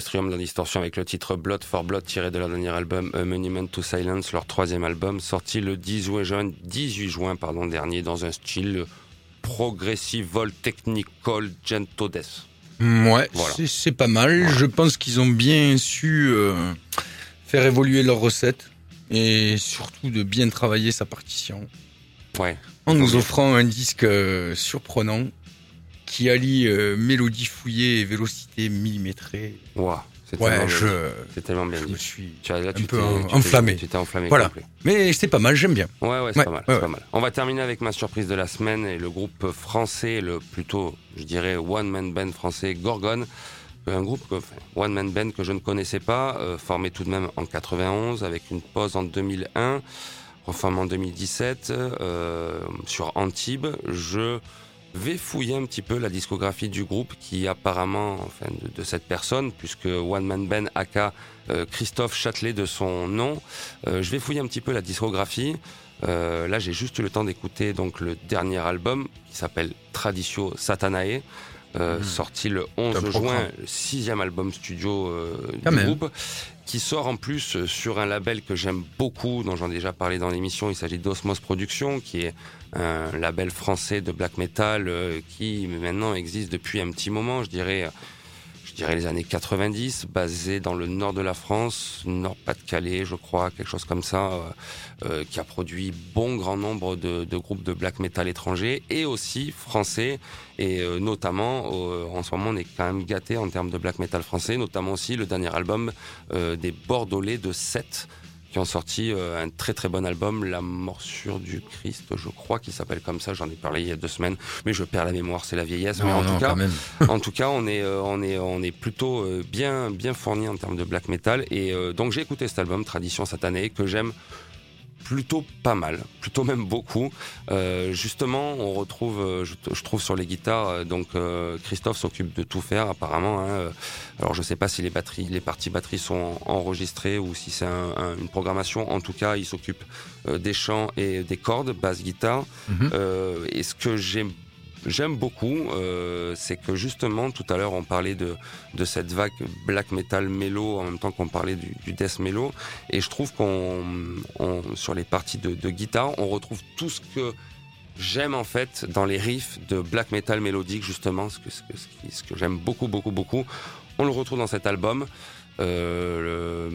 D'Alustrium dans Distorsion avec le titre Blood for Blood tiré de leur dernier album A Monument to Silence, leur troisième album sorti le 10 juin, 18 juin pardon, dernier dans un style progressive technical gento death. Ouais, Voilà. c'est- pas mal. Je pense qu'ils ont bien su euh, faire évoluer leur recette et surtout de bien travailler sa partition Ouais, en nous offrant un disque euh, surprenant qui allie euh, mélodie fouillée et vélocité millimétrée. Ouah, c'est Ouais, tellement, bien je, dit. C'est tellement bien je dit. me suis. Tu as, là, un tu peu t'es- en- tu t'es- enflammé. Tu t'es enflammé Voilà. complet. Mais c'est pas mal, j'aime bien. Ouais, ouais, c'est Ouais, pas mal, ouais, c'est pas mal. On va terminer avec ma surprise de la semaine et le groupe français, le plutôt, je dirais, one-man band français Gorgone. Un groupe, enfin, one-man band que je ne connaissais pas, euh, formé tout de même en 91, avec une pause en 2001, reformé en 2017, euh, sur Antibes. Je vais fouiller un petit peu la discographie du groupe qui apparemment, enfin, de, de cette personne, puisque One Man Band aka euh, Christophe Châtelet de son nom. Euh, je vais fouiller un petit peu la discographie. Euh, là, j'ai juste eu le temps d'écouter donc le dernier album qui s'appelle Traditio Satanae, euh, Mhm. sorti le 11 un juin, le sixième album studio euh, du même. groupe, qui sort en plus euh, sur un label que j'aime beaucoup, dont j'en ai déjà parlé dans l'émission. Il s'agit d'Osmos Productions, qui est un label français de black metal euh, qui maintenant existe depuis un petit moment, je dirais. Je dirais les années 90, basé dans le nord de la France, Nord-Pas-de-Calais, je crois, quelque chose comme ça, euh, euh, qui a produit bon grand nombre de, de groupes de black metal étrangers et aussi français. Et euh, notamment, euh, en ce moment, on est quand même gâté en termes de black metal français, notamment aussi le dernier album euh, des Bordelais de 7 qui ont sorti euh, un très très bon album, La morsure du Christ, je crois qu'il s'appelle comme ça. J'en ai parlé il y a deux semaines, mais je perds la mémoire, c'est la vieillesse. mais en non, tout cas, en tout cas, on est, euh, on est, on est plutôt euh, bien, bien fourni en termes de black metal. Et euh, donc j'ai écouté cet album Tradition Satanée que j'aime plutôt pas mal, plutôt même beaucoup. Euh, justement, on retrouve, euh, je, je trouve sur les guitares, euh, donc euh, Christophe s'occupe de tout faire apparemment. hein. Alors je sais pas si les batteries, les parties batteries sont enregistrées ou si c'est un- un- une programmation. En tout cas, il s'occupe des chants et des cordes, basse guitare. Mhm. Et ce que j'aime J'aime beaucoup, euh, c'est que justement tout à l'heure on parlait de, de cette vague black metal mélo en même temps qu'on parlait du, du death mélo. Et je trouve qu'on on- sur les parties de, de guitare on retrouve tout ce que j'aime en fait dans les riffs de black metal mélodique justement ce que, ce que, ce que j'aime beaucoup beaucoup beaucoup. On le retrouve dans cet album euh,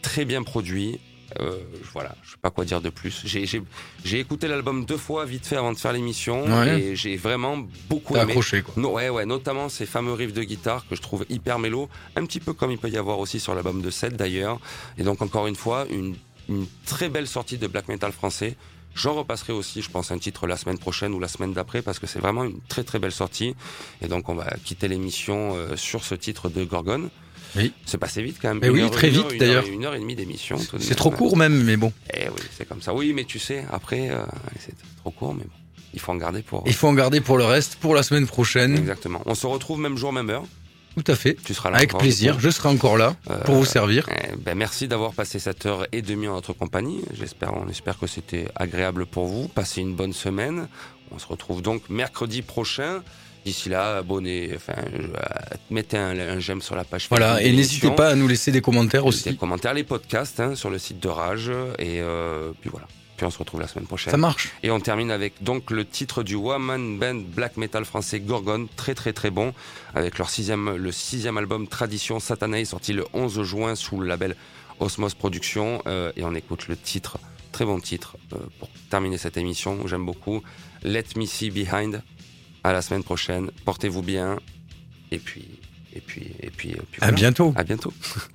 très bien produit euh, voilà, je sais pas quoi dire de plus. J'ai- écouté l'album deux fois vite fait avant de faire l'émission Ouais. et j'ai vraiment beaucoup T'as aimé. accroché, quoi. No- ouais, ouais, notamment ces fameux riffs de guitare que je trouve hyper mélo, un petit peu comme il peut y avoir aussi sur l'album de 7 d'ailleurs. Et donc encore une fois, une, une très belle sortie de black metal français. J'en repasserai aussi, je pense, un titre la semaine prochaine ou la semaine d'après parce que c'est vraiment une très très belle sortie. Et donc on va quitter l'émission euh, sur ce titre de Gorgone. Oui. C'est passé vite quand même. Mais oui, heure- très vite, d'ailleurs. Une heure et demie d'émission. C'est trop court même, mais bon. Eh oui, c'est comme ça. Oui, mais tu sais, après, euh, c'est trop court, mais bon, il faut en garder pour. Il faut en garder pour le reste, pour la semaine prochaine. Exactement. On se retrouve même jour, même heure. Tout à fait. Tu seras là. Avec encore, plaisir. Je serai encore là pour Euh, vous servir. Eh ben, merci d'avoir passé cette heure et demie en notre compagnie. J'espère, on espère que c'était agréable pour vous. Passez une bonne semaine. On se retrouve donc mercredi prochain. D'ici là, abonnez, enfin, euh, mettez un, un j'aime sur la page. Voilà. Et n'hésitez pas à nous laisser des commentaires Des aussi. commentaires, les podcasts hein, sur le site de Rage. Et euh, puis voilà. Puis on se retrouve la semaine prochaine. Ça marche. Et on termine avec donc le titre du Woman Band Black Metal français Gorgon, très très très bon, avec leur sixième, le sixième album Tradition Satanae, sorti le 11 juin sous le label Osmos Productions. Euh, et on écoute le titre, très bon titre, euh, pour terminer cette émission, j'aime beaucoup. Let Me See Behind. À la semaine prochaine. Portez-vous bien. Et puis, et puis, et puis, et puis À bientôt. À bientôt.